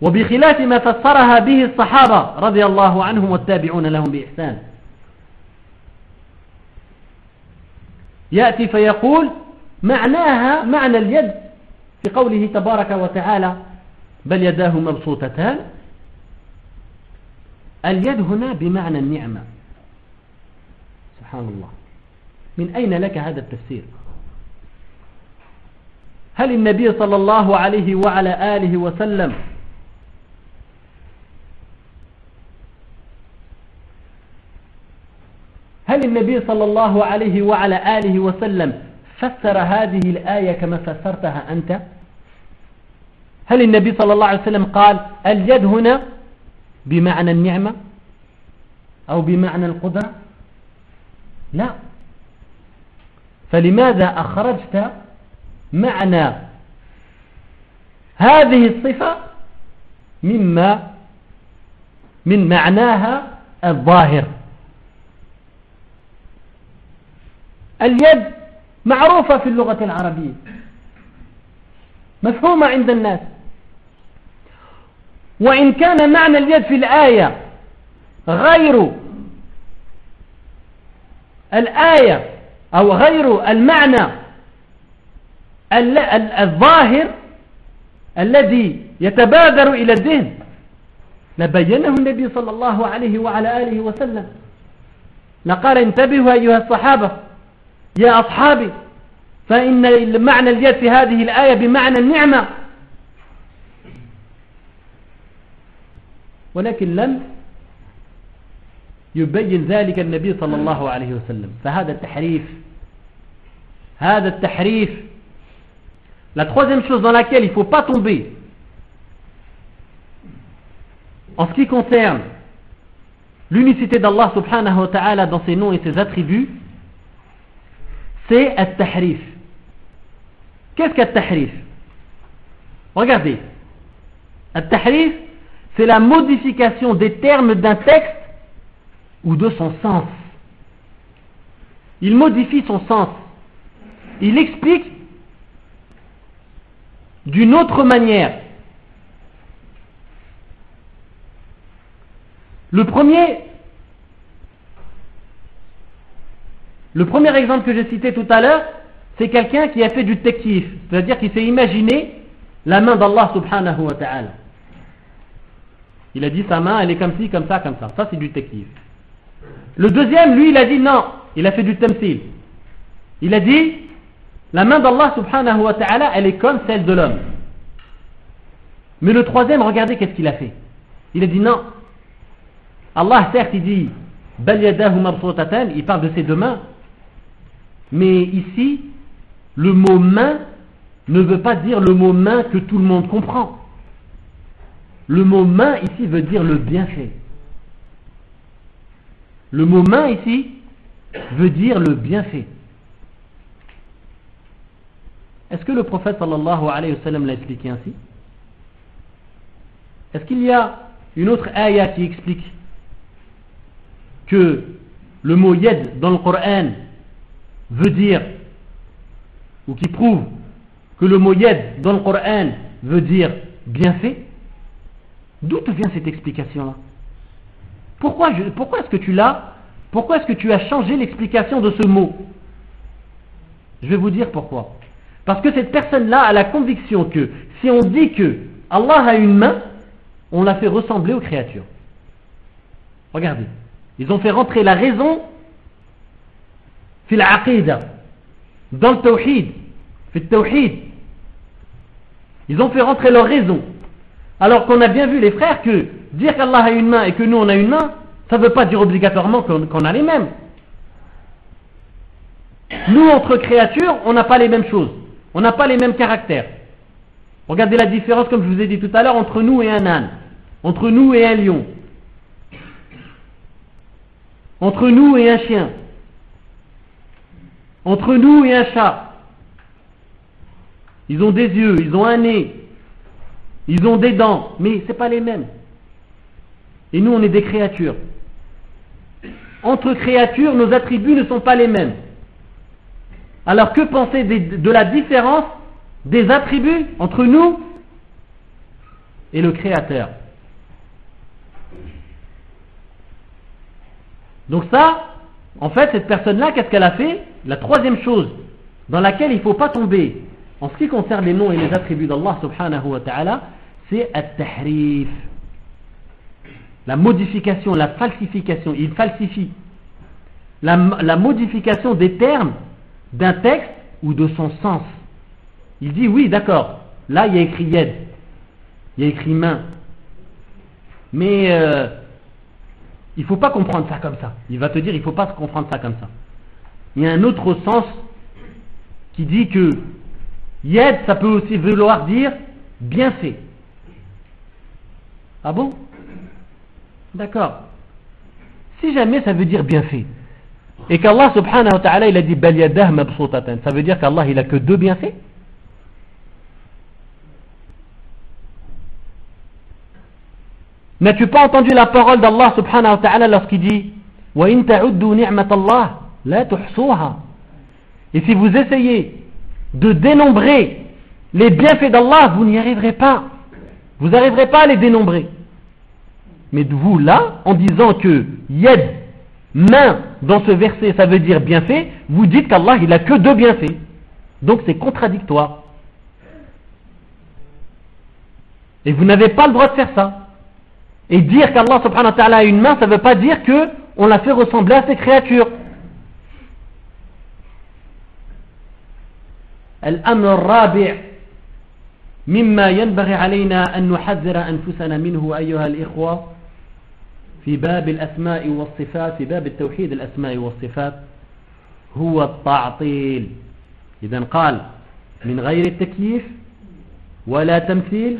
وبخلاف ما فسرها به الصحابة رضي الله عنهم والتابعون لهم بإحسان. يأتي فيقول معناها معنى اليد في قوله تبارك وتعالى بل يداه مبسوطتان. اليد هنا بمعنى النعمة. سبحان الله. من أين لك هذا التفسير؟ هل النبي صلى الله عليه وعلى آله وسلم هل النبي صلى الله عليه وعلى آله وسلم فسر هذه الآية كما فسرتها أنت؟ هل النبي صلى الله عليه وسلم قال اليد هنا بمعنى النعمة أو بمعنى القدرة؟ لا. فلماذا أخرجت معنى هذه الصفة مما من معناها الظاهر؟ اليد معروفة في اللغة العربية مفهومة عند الناس. وإن كان معنى اليد في الآية غير الآية أو غير المعنى الظاهر الذي يتبادر إلى الذهن لبينه النبي صلى الله عليه وعلى آله وسلم. لقال انتبهوا أيها الصحابة يا أصحابي فإن معنى اليد في هذه الآية بمعنى النعمة ولكن لم يبين ذلك النبي صلى الله عليه وسلم فهذا التحريف هذا التحريف La troisième chose dans laquelle il faut pas tomber, en ce qui concerne l'unicité d'Allah subhanahu wa ta'ala dans ses noms et ses attributs, c'est at-tahrif. Qu'est-ce qu'at-tahrif Regardez. At-tahrif, c'est la modification des termes d'un texte ou de son sens. Il modifie son sens. Il explique d'une autre manière. Le premier, le premier exemple que j'ai cité tout à l'heure, c'est quelqu'un qui a fait du tekif, c'est-à-dire qui s'est imaginé la main d'Allah subhanahu wa ta'ala. Il a dit sa main, elle est comme ci, comme ça, comme ça. Ça, c'est du tekif. Le deuxième, lui, il a dit non, il a fait du tamsil. Il a dit, la main d'Allah subhanahu wa ta'ala, elle est comme celle de l'homme. Mais le troisième, regardez qu'est-ce qu'il a fait. Il a dit non. Allah, certes, il dit, il parle de ses deux mains. Mais ici, le mot main ne veut pas dire le mot main que tout le monde comprend. Le mot main ici veut dire le bienfait. Le mot main ici veut dire le bienfait. Est-ce que le prophète sallallahu alayhi wa sallam l'a expliqué ainsi? Est-ce qu'il y a une autre ayah qui explique que le mot yed dans le Coran veut dire, ou qui prouve que le mot yed dans le Coran veut dire bienfait? D'où te vient cette explication-là? Pourquoi, pourquoi est-ce que tu l'as Pourquoi est-ce que tu as changé l'explication de ce mot? Je vais vous dire pourquoi. Parce que cette personne-là a la conviction que si on dit que Allah a une main, on l'a fait ressembler aux créatures. Regardez. Ils ont fait rentrer la raison fil dans le tawhid. Ils ont fait rentrer leur raison. Alors qu'on a bien vu les frères que dire qu'Allah a une main et que nous on a une main, ça ne veut pas dire obligatoirement qu'on a les mêmes. Nous, entre créatures, on n'a pas les mêmes choses. On n'a pas les mêmes caractères. Regardez la différence, comme je vous ai dit tout à l'heure, entre nous et un âne, entre nous et un lion, entre nous et un chien, entre nous et un chat. Ils ont des yeux, ils ont un nez, ils ont des dents, mais ce n'est pas les mêmes. Et nous, on est des créatures. Entre créatures, nos attributs ne sont pas les mêmes. Alors que penser de la différence des attributs entre nous et le Créateur? Donc ça, en fait, cette personne-là, qu'est-ce qu'elle a fait? La troisième chose dans laquelle il ne faut pas tomber en ce qui concerne les noms et les attributs d'Allah subhanahu wa ta'ala, c'est at-tahrif. La modification, la falsification. Il falsifie. La, modification des termes d'un texte ou de son sens. Il dit oui, d'accord, là il y a écrit yed, il y a écrit main. Mais euh, il ne faut pas comprendre ça comme ça. Il va te dire il ne faut pas comprendre ça comme ça. Il y a un autre sens qui dit que yed, ça peut aussi vouloir dire bien fait. Ah bon? D'accord. Si jamais ça veut dire bien fait, et qu'Allah subhanahu wa ta'ala il a dit bal yadah. Ça veut dire qu'Allah il a que deux bienfaits? N'as-tu pas entendu la parole d'Allah subhanahu wa ta'ala lorsqu'il dit Wa in la. Et si vous essayez de dénombrer les bienfaits d'Allah, vous n'y arriverez pas. Vous n'arriverez pas à les dénombrer Mais vous là, en disant que yed main dans ce verset, ça veut dire bienfait, vous dites qu'Allah, il a que deux bienfaits. Donc c'est contradictoire. Et vous n'avez pas le droit de faire ça. Et dire qu'Allah subhanahu wa ta'ala a une main, ça ne veut pas dire que on l'a fait ressembler à ses créatures. الأمر الرابع مما ينبغي علينا أن نحذر أنفسنا منه أيها الإخوة في باب الأسماء والصفات في باب التوحيد الأسماء والصفات هو التعطيل. إذا قال من غير التكييف ولا تمثيل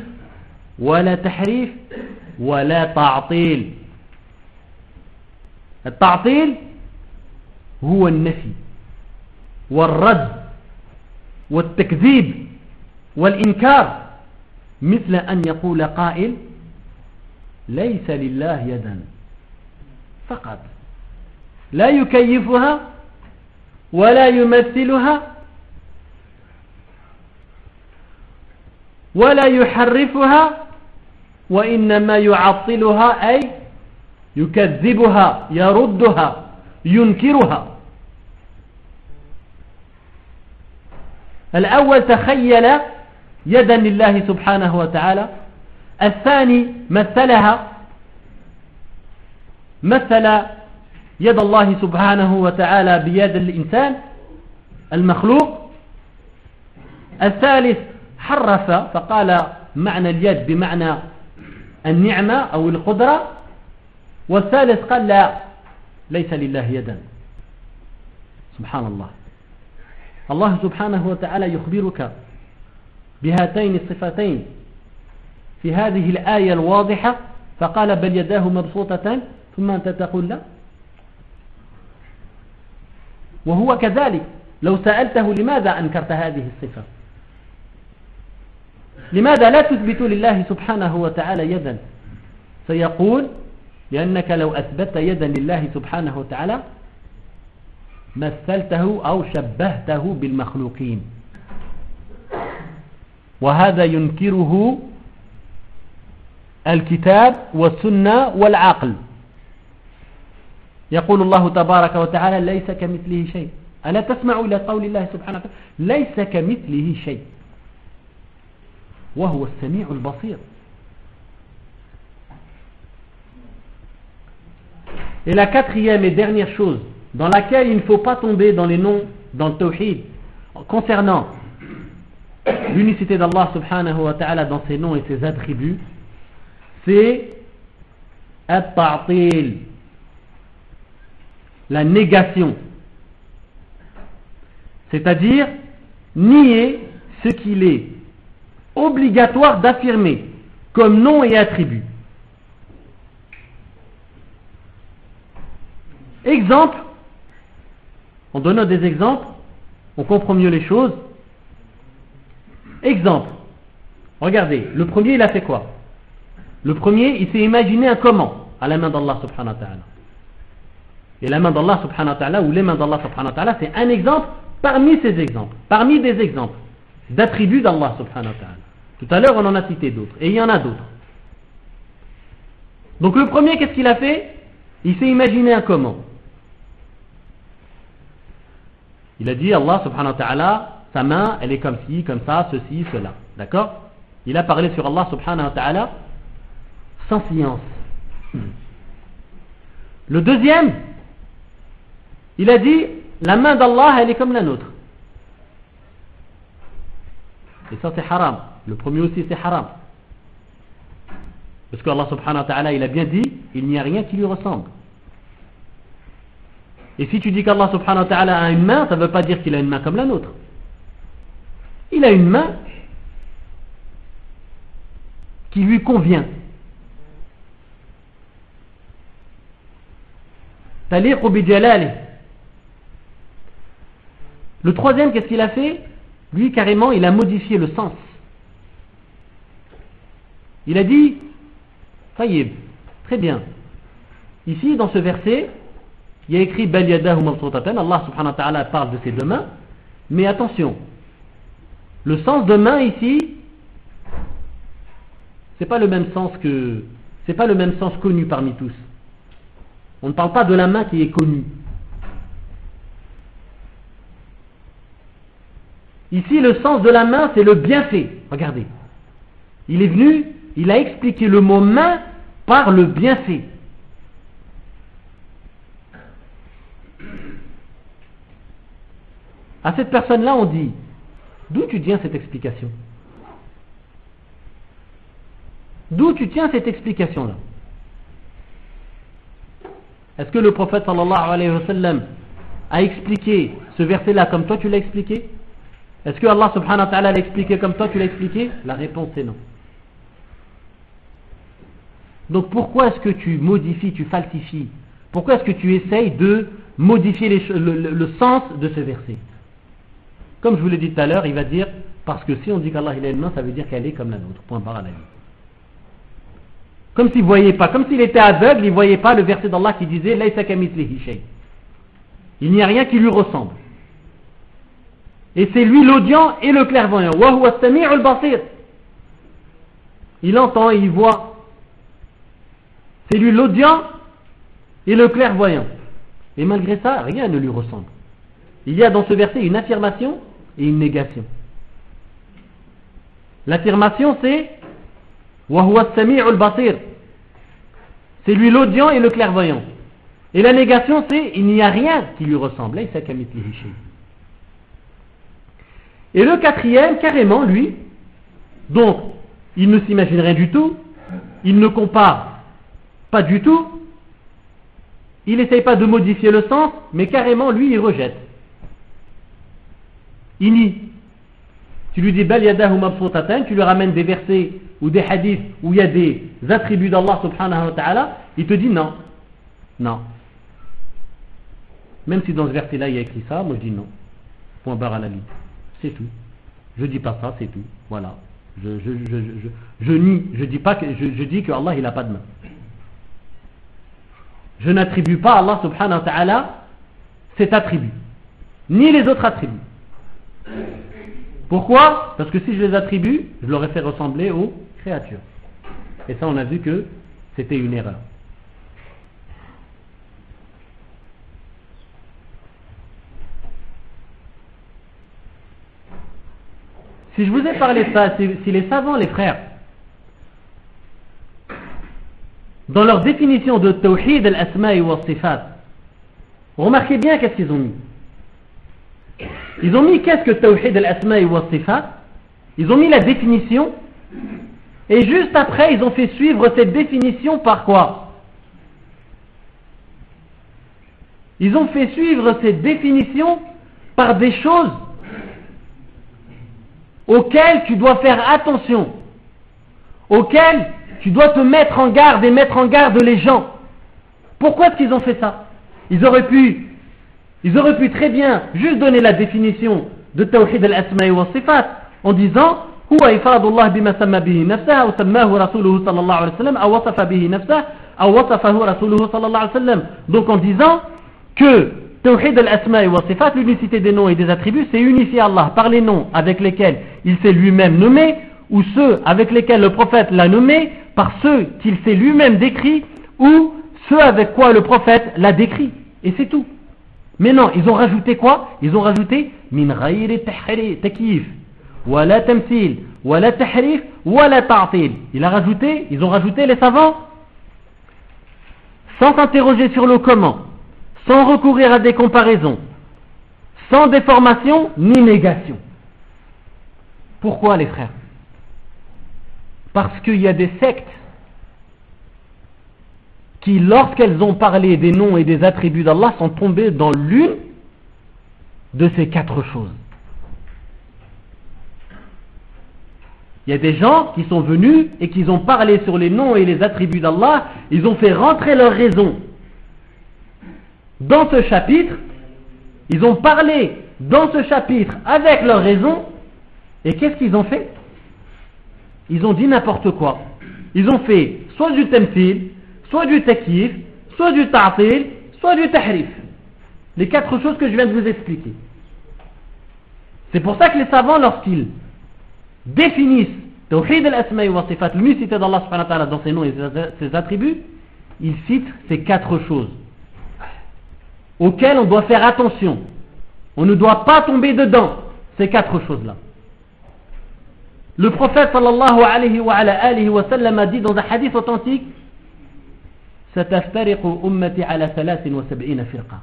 ولا تحريف ولا تعطيل. التعطيل هو النفي والرد والتكذيب والإنكار مثل أن يقول قائل ليس لله يدا. فقط. لا يكيفها ولا يمثلها ولا يحرفها وإنما يعطلها أي يكذبها يردها ينكرها. الأول تخيل يدا لله سبحانه وتعالى الثاني مثلها مثل يد الله سبحانه وتعالى بيد الإنسان المخلوق. الثالث حرف فقال معنى اليد بمعنى النعمة أو القدرة. والثالث قال لا ليس لله يدا. سبحان الله. الله سبحانه وتعالى يخبرك بهاتين الصفتين في هذه الآية الواضحة. فقال بل يداه مبسوطة ثم أنت تقول لا. وهو كذلك. لو سألته لماذا أنكرت هذه الصفة؟ لماذا لا تثبت لله سبحانه وتعالى يدا؟ سيقول لأنك لو أثبت يدا لله سبحانه وتعالى مثلته أو شبهته بالمخلوقين. وهذا ينكره الكتاب والسنة والعقل. يقول الله تبارك وتعالى ليس كمثله شيء ألا تسمع إلى قول الله سبحانه وتعالى ليس كمثله شيء وهو السميع البصير Et la quatrième et dernière chose dans laquelle il ne faut pas tomber dans les noms, dans le tawhid, concernant l'unicité d'Allah subhanahu wa ta'ala dans ses noms et ses attributs, c'est at-ta'til, la négation. C'est-à-dire nier ce qu'il est obligatoire d'affirmer comme nom et attribut. Exemple, on donne des exemples, on comprend mieux les choses. Exemple, regardez, le premier il a fait quoi? Le premier il s'est imaginé un comment? À la main d'Allah subhanahu wa ta'ala. Et la main d'Allah subhanahu wa ta'ala ou les mains d'Allah subhanahu wa ta'ala c'est un exemple parmi ces exemples, parmi des exemples d'attributs d'Allah subhanahu wa ta'ala. Tout à l'heure on en a cité d'autres et il y en a d'autres. Donc le premier qu'est-ce qu'il a fait? Il s'est imaginé un comment? Il a dit Allah subhanahu wa ta'ala, sa main, elle est comme ci, comme ça, ceci, cela. D'accord? Il a parlé sur Allah subhanahu wa ta'ala sans science. Le deuxième, il a dit, la main d'Allah, elle est comme la nôtre. Et ça c'est haram. Le premier aussi c'est haram. Parce que Allah subhanahu wa ta'ala, il a bien dit, il n'y a rien qui lui ressemble. Et si tu dis qu'Allah subhanahu wa ta'ala a une main, ça ne veut pas dire qu'il a une main comme la nôtre. Il a une main qui lui convient. Le troisième, qu'est-ce qu'il a fait? Lui, carrément, il a modifié le sens. Il a dit, Taïb, très bien. Ici, dans ce verset, il y a écrit Allah subhanahu wa ta'ala parle de ses deux mains. Mais attention, le sens de main ici, c'est pas le même sens que. C'est pas le même sens connu parmi tous. On ne parle pas de la main qui est connue. Ici, le sens de la main, c'est le bienfait. Regardez. Il est venu, il a expliqué le mot main par le bienfait. À cette personne-là, on dit D'où tu tiens cette explication? D'où tu tiens cette explication-là? Est-ce que le prophète sallallahu alayhi wa sallam a expliqué ce verset-là comme toi tu l'as expliqué? Est-ce que Allah subhanahu wa ta'ala l'a expliqué comme toi tu l'as expliqué? La réponse est non. Donc pourquoi est-ce que tu modifies, tu falsifies? Pourquoi est-ce que tu essayes de modifier le, sens de ce verset? Comme je vous l'ai dit tout à l'heure, il va dire parce que si on dit qu'Allah il a une main, ça veut dire qu'elle est comme la nôtre. Point barre à la vie. Comme s'il ne voyait pas, comme s'il était aveugle, il ne voyait pas le verset d'Allah qui disait Il n'y a rien qui lui ressemble. Et c'est lui l'audient et le clairvoyant. Il entend et il voit. C'est lui l'audient et le clairvoyant. Et malgré ça, rien ne lui ressemble. Il y a dans ce verset une affirmation et une négation. L'affirmation c'est c'est lui l'audient et le clairvoyant. Et la négation c'est il n'y a rien qui lui ressemble. Et le quatrième, carrément, lui, donc il ne s'imagine rien du tout, il ne compare pas du tout, il n'essaye pas de modifier le sens, mais carrément, lui, il rejette. Il nie. Tu lui dis yadahu tu lui ramènes des versets ou des hadiths où il y a des attributs d'Allah subhanahu wa ta'ala, il te dit non. Non. Même si dans ce verset-là il y a écrit ça, moi je dis non. Point barre à la. C'est tout. Je dis pas ça, c'est tout. Voilà. Je, je, je, je, je nie, je dis pas que je, dis que Allah il n'a pas de main. Je n'attribue pas à Allah subhanahu wa ta'ala cet attribut, ni les autres attributs. Pourquoi? Parce que si je les attribue, je l'aurais fait ressembler aux créatures. Et ça, on a vu que c'était une erreur. Si je vous ai parlé de ça, si, les savants, les frères, dans leur définition de tawhid al-asma'i wa sifat, remarquez bien qu'est-ce qu'ils ont mis. Ils ont mis qu'est-ce que tawhid al-asma'i wa sifat? Ils ont mis la définition et juste après ils ont fait suivre cette définition par quoi? Ils ont fait suivre cette définition par des choses auxquelles tu dois faire attention, auxquelles tu dois te mettre en garde et mettre en garde les gens. Pourquoi est-ce qu'ils ont fait ça Ils auraient pu, ils auraient pu très bien juste donner la définition de Tawhid al-Asma'i wa Sifat en disant هو إفراد الله بما سمى به نفسه أو سماه رسوله صلى الله عليه وسلم أو وصف به نفسه أو وصفه رسوله صلى الله عليه وسلم donc en disant que Tawhid al-Asma wa Sifat, l'unicité des noms et des attributs, c'est unifier Allah par les noms avec lesquels il s'est lui-même nommé, ou ceux avec lesquels le prophète l'a nommé, par ceux qu'il s'est lui-même décrit, ou ceux avec quoi le prophète l'a décrit. Et c'est tout. Mais non, ils ont rajouté quoi? Ils ont rajouté min takif, wala tamsil, wala tahrif. Il a rajouté, ils ont rajouté les savants sans s'interroger sur le comment sans recourir à des comparaisons, sans déformation ni négation. Pourquoi les frères? Parce qu'il y a des sectes qui, lorsqu'elles ont parlé des noms et des attributs d'Allah, sont tombées dans l'une de ces quatre choses. Il y a des gens qui sont venus et qui ont parlé sur les noms et les attributs d'Allah, ils ont fait rentrer leur raison dans ce chapitre, ils ont parlé dans ce chapitre avec leur raison, et qu'est-ce qu'ils ont fait? Ils ont dit n'importe quoi. Ils ont fait soit du temtil, soit du takif, soit du ta'til, soit du tahrif. Les quatre choses que je viens de vous expliquer. C'est pour ça que les savants, lorsqu'ils définissent Tawhid al-Asma'i wa Sifat, l'unicité d'Allah dans ses noms et ses attributs, ils citent ces quatre choses auxquelles on doit faire attention. On ne doit pas tomber dedans, ces quatre choses-là. Le prophète sallallahu alayhi wa, alayhi wa sallam a dit dans un hadith authentique ستفترق أمتي على ثلاث وسبعين فرقة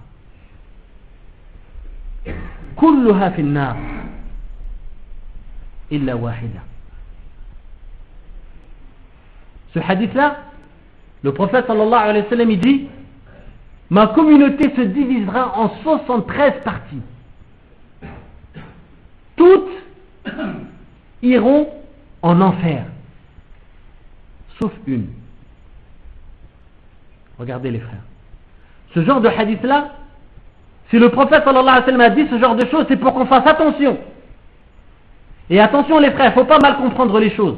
كلها في النار إلا واحدة Ce hadith-là, le prophète sallallahu alayhi wa sallam il dit ma communauté se divisera en 73 parties. Toutes iront en enfer. Sauf une. Regardez les frères. Ce genre de hadith-là, si le prophète alayhi wa a dit ce genre de choses, c'est pour qu'on fasse attention. Et attention les frères, il ne faut pas mal comprendre les choses.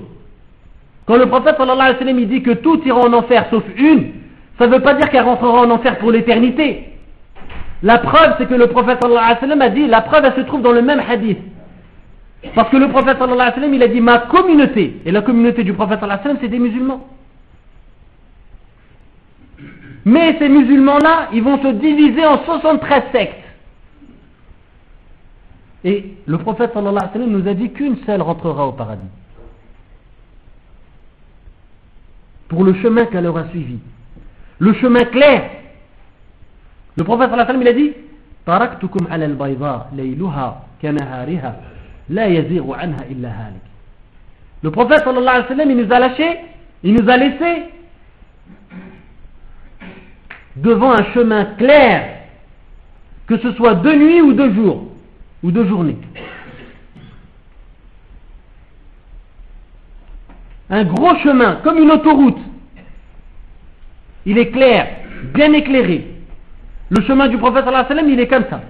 Quand le prophète sallallahu alayhi wa sallam dit que tout ira en enfer sauf une, ça ne veut pas dire qu'elle rentrera en enfer pour l'éternité. La preuve, c'est que le prophète a dit, la preuve, elle se trouve dans le même hadith. Parce que le prophète il a dit ma communauté. Et la communauté du prophète c'est des musulmans. Mais ces musulmans-là, ils vont se diviser en 73 sectes. Et le prophète alayhi wa sallam nous a dit qu'une seule rentrera au paradis. Pour le chemin qu'elle aura suivi. Le chemin clair le prophète il a dit Taraktukum ala al-bayda, layluha kanahariha, la yaziru anha illa halik. Le prophète sallallahu alayhi wa sallam, il nous a lâché, il nous a laissé devant un chemin clair, que ce soit de nuit ou de jour, ou de journée. Un gros chemin, comme une autoroute. Il est clair, bien éclairé. Le chemin du prophète sallallahu il est comme ça.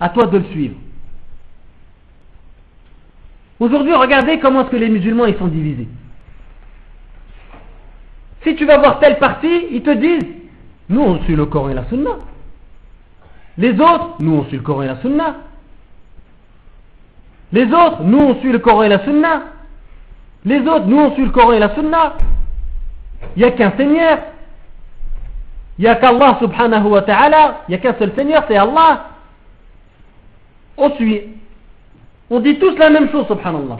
À toi de le suivre. Aujourd'hui, regardez comment est-ce que les musulmans ils sont divisés. Si tu vas voir telle partie, ils te disent Nous on suit le Coran et la Sunna. Les autres, nous on suit le Coran et la Sunna. Les autres, nous on suit le Coran et la Sunna. Les autres, nous on suit le Coran et la Sunna. Il n'y a qu'un Seigneur. Il n'y a qu'Allah subhanahu wa ta'ala, il n'y a qu'un seul Seigneur, c'est Allah. On suit. On dit tous la même chose, subhanallah.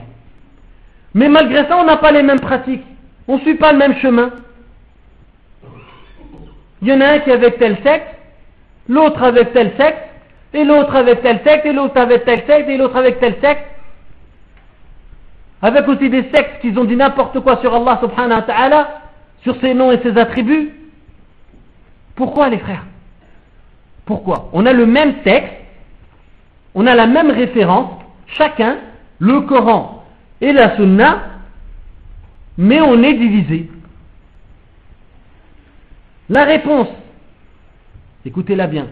Mais malgré ça, on n'a pas les mêmes pratiques. On ne suit pas le même chemin. Il y en a un qui est avec tel secte, l'autre avec tel secte, et l'autre avec tel secte, et l'autre avec tel secte, et l'autre avec tel secte. Avec aussi des sectes qui ont dit n'importe quoi sur Allah subhanahu wa ta'ala, sur ses noms et ses attributs. Pourquoi les frères? Pourquoi? On a le même texte, on a la même référence, chacun, le Coran et la Sunna, mais on est divisé. La réponse, écoutez-la bien,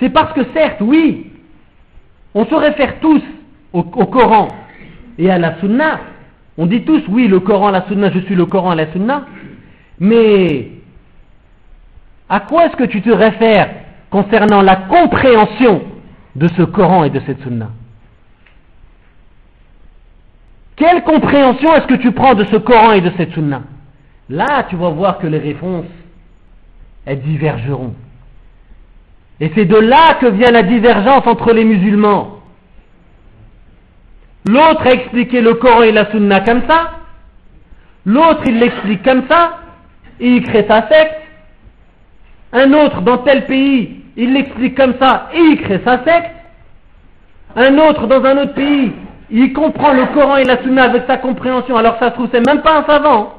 c'est parce que certes, oui, on se réfère tous au, au, Coran et à la Sunna, on dit tous, oui, le Coran, la Sunna, je suis le Coran, la Sunna, mais à quoi est-ce que tu te réfères concernant la compréhension de ce Coran et de cette Sunna? Quelle compréhension est-ce que tu prends de ce Coran et de cette Sunna? Là, tu vas voir que les réponses, elles divergeront. Et c'est de là que vient la divergence entre les musulmans. L'autre a expliqué le Coran et la Sunna comme ça. L'autre, il l'explique comme ça et il crée sa secte. Un autre dans tel pays, il l'explique comme ça et il crée sa secte. Un autre dans un autre pays, il comprend le Coran et la Sunna avec sa compréhension, alors ça se trouve, c'est même pas un savant.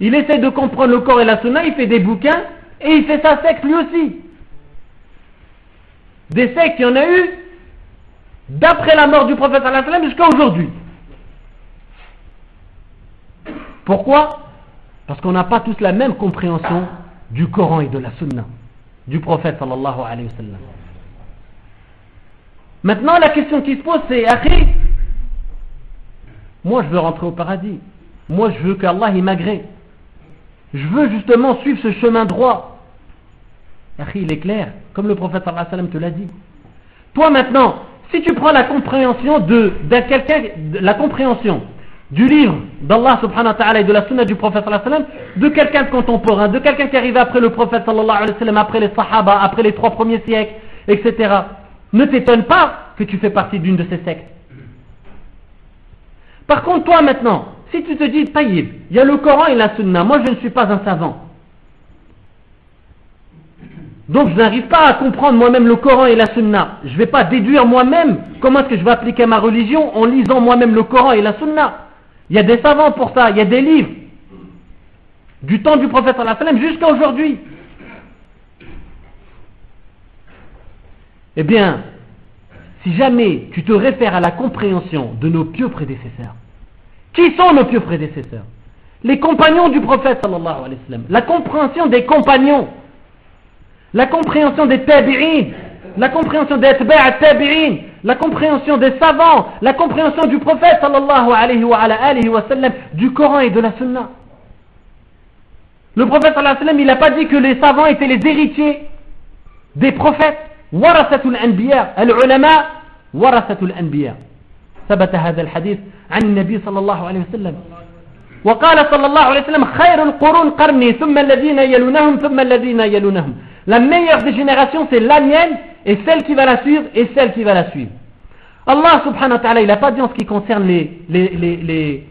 Il essaie de comprendre le Coran et la Sunna, il fait des bouquins et il fait sa secte lui aussi. Des sectes, il y en a eu d'après la mort du prophète jusqu'à aujourd'hui. Pourquoi? Parce qu'on n'a pas tous la même compréhension du Coran et de la Sunna du prophète sallallahu alayhi. Maintenant, la question qui se pose, c'est Akhi, moi je veux rentrer au paradis. Moi je veux qu'Allah m'agrée. Je veux justement suivre ce chemin droit. Akhi, il est clair, comme le prophète sallallahu alayhi te l'a dit. Toi maintenant, si tu prends la compréhension de, quelqu'un, la compréhension du livre d'Allah subhanahu wa ta'ala et de la sunna du prophète sallallahu alayhi de quelqu'un de contemporain, de quelqu'un qui arrive après le prophète sallallahu alayhi wa sallam, après les sahaba, après les trois premiers siècles, etc. Ne t'étonne pas que tu fais partie d'une de ces sectes. Par contre, toi maintenant, si tu te dis, taïb, il y a le Coran et la sunna, moi je ne suis pas un savant. Donc je n'arrive pas à comprendre moi-même le Coran et la Sunna. Je ne vais pas déduire moi-même comment est-ce que je vais appliquer ma religion en lisant moi-même le Coran et la Sunna. Il y a des savants pour ça, il y a des livres. Du temps du prophète jusqu'à aujourd'hui. Eh bien, si jamais tu te réfères à la compréhension de nos pieux prédécesseurs, qui sont nos pieux prédécesseurs? Les compagnons du prophète sallallahu. La compréhension des compagnons La compréhension des tabi'in. La compréhension des tabi'in. La compréhension des savants. La compréhension du prophète sallallahu alayhi wa, sallam, du Coran et de la Sunna. Le prophète sallallahu alayhi wa sallam, il n'a pas dit que les savants étaient les héritiers des prophètes. ورثة الأنبياء العلماء ورثة الأنبياء ثبت هذا الحديث عن النبي صلى الله عليه وسلم وقال صلى الله عليه وسلم خير القرون قرني ثم الذين يلونهم ثم الذين يلونهم la meilleure des générations, c'est la mienne et celle qui va la suivre et celle qui va la suivre. Allah subhanahu wa ta'ala, il n'a pas dit en ce qui concerne les,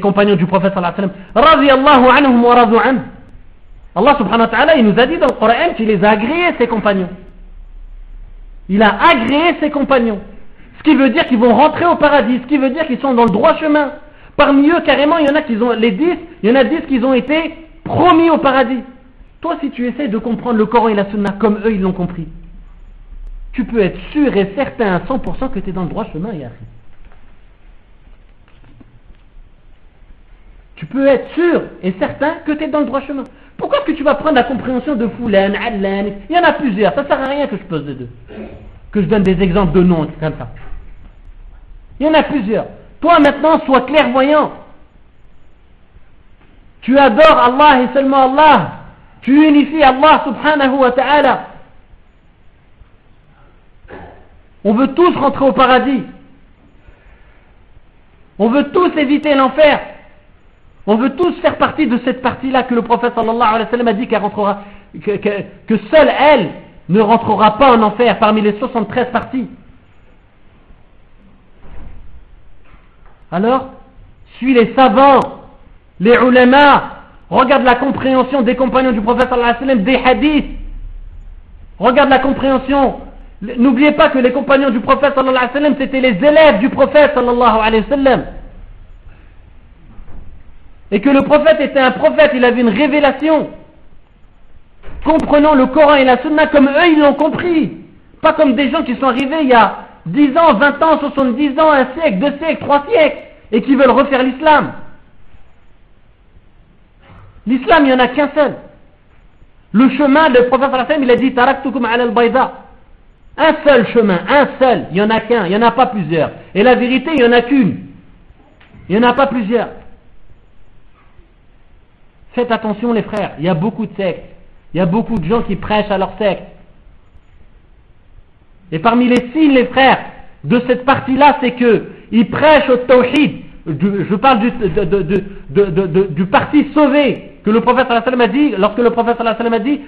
compagnons du prophète sallallahu alayhi wa anhum wa. Allah subhanahu wa ta'ala, il nous a dit dans le Coran qu'il les a agréés, ses compagnons. Il a agréé ses compagnons. Ce qui veut dire qu'ils vont rentrer au paradis, ce qui veut dire qu'ils sont dans le droit chemin. Parmi eux, carrément, il y en a qui ont, les dix, il y en a dix qui ont été promis au paradis. Si tu essaies de comprendre le Coran et la Sunna comme eux, ils l'ont compris, tu peux être sûr et certain à 100% que tu es dans le droit chemin, Yahri. Tu peux être sûr et certain que tu es dans le droit chemin. Pourquoi est-ce que tu vas prendre la compréhension de Foulan, Allan Il y en a plusieurs, ça ne sert à rien que je pose les deux. Que je donne des exemples de noms, comme ça. Il y en a plusieurs. Toi maintenant, sois clairvoyant. Tu adores Allah et seulement Allah. Tu unifies Allah subhanahu wa ta'ala. On veut tous rentrer au paradis. On veut tous éviter l'enfer. On veut tous faire partie de cette partie-là que le prophète sallallahu alayhi wa sallam a dit qu'elle rentrera, que, seule elle ne rentrera pas en enfer parmi les 73 parties. Alors, suis les savants, les ulama, regarde la compréhension des compagnons du prophète des hadiths, regarde la compréhension. N'oubliez pas que les compagnons du prophète c'était les élèves du prophète et que le prophète était un prophète, il avait une révélation, comprenant le Coran et la Sunna comme eux ils l'ont compris, pas comme des gens qui sont arrivés il y a 10 ans, 20 ans, 70 ans, un siècle, deux siècles, trois siècles, et qui veulent refaire l'islam. L'islam, il n'y en a qu'un seul. Le chemin, le prophète il a dit Taraktukum al bayda. Un seul chemin, un seul, il n'y en a qu'un, il n'y en a pas plusieurs. Et la vérité, il n'y en a qu'une. Il n'y en a pas plusieurs. Faites attention les frères, il y a beaucoup de sectes. Il y a beaucoup de gens qui prêchent à leur secte. Et parmi les signes, les frères, de cette partie-là, c'est que ils prêchent au tawhid. Je parle du, du parti sauvé que le prophète a dit, lorsque le prophète a dit,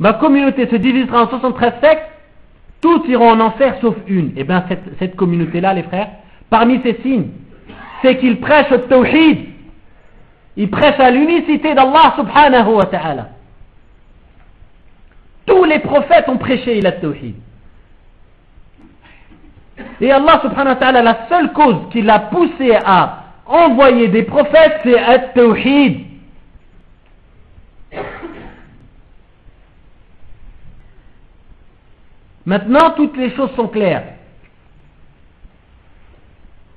ma communauté se divisera en 73 sectes, tous iront en enfer sauf une. Et eh bien cette, communauté-là, les frères, parmi ces signes, c'est qu'ils prêchent au tawhid. Il prêche à l'unicité d'Allah subhanahu wa ta'ala. Tous les prophètes ont prêché il tawhid. Et Allah subhanahu wa ta'ala, la seule cause qui l'a poussé à envoyer des prophètes, c'est at-tawhid. Maintenant, toutes les choses sont claires.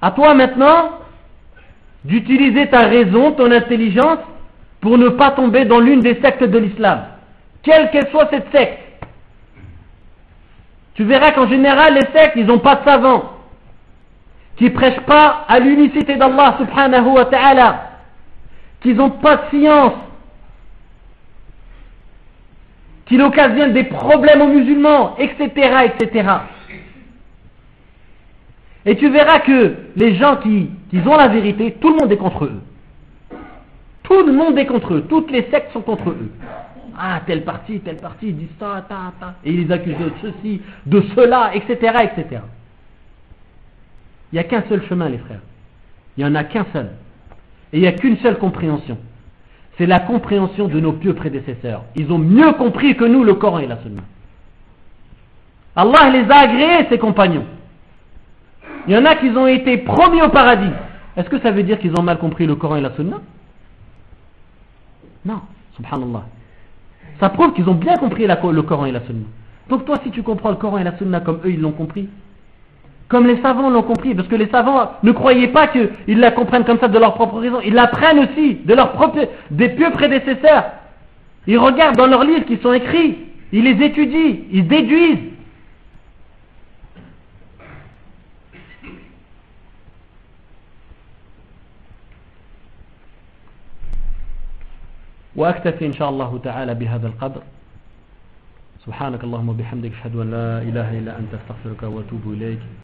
À toi maintenant d'utiliser ta raison, ton intelligence, pour ne pas tomber dans l'une des sectes de l'islam, quelle qu'elle soit cette secte. Tu verras qu'en général, les sectes, ils n'ont pas de savants, qui prêchent pas à l'unicité d'Allah subhanahu wa ta'ala, qu'ils n'ont pas de science, qui occasionnent des problèmes aux musulmans, etc., etc. Et tu verras que les gens qui, ont la vérité, tout le monde est contre eux. Tout le monde est contre eux. Toutes les sectes sont contre eux. Ah, tel parti, tel parti, ils disent ça, ta, ta. Et ils les accusent de ceci, de cela, etc., etc. Il n'y a qu'un seul chemin, les frères. Il n'y en a qu'un seul. Et il n'y a qu'une seule compréhension. C'est la compréhension de nos pieux prédécesseurs. Ils ont mieux compris que nous le Coran et la Sunna. Allah les a agréés, ses compagnons. Il y en a qui ont été promis au paradis. Est-ce que ça veut dire qu'ils ont mal compris le Coran et la Sunna? Non, subhanallah. Ça prouve qu'ils ont bien compris le Coran et la Sunna. Donc toi, si tu comprends le Coran et la Sunna comme eux, ils l'ont compris, Comme les savants l'ont compris, parce que les savants ne croyaient pas qu'ils la comprennent comme ça de leur propre raison. Ils l'apprennent aussi de leurs propres, des pieux prédécesseurs. Ils regardent dans leurs livres qui sont écrits, ils les étudient, ils déduisent. وأكتفي إن شاء الله تعالى بهذا القدر سبحانك اللهم وبحمدك أشهد أن لا إله إلا أنت أستغفرك وأتوب إليك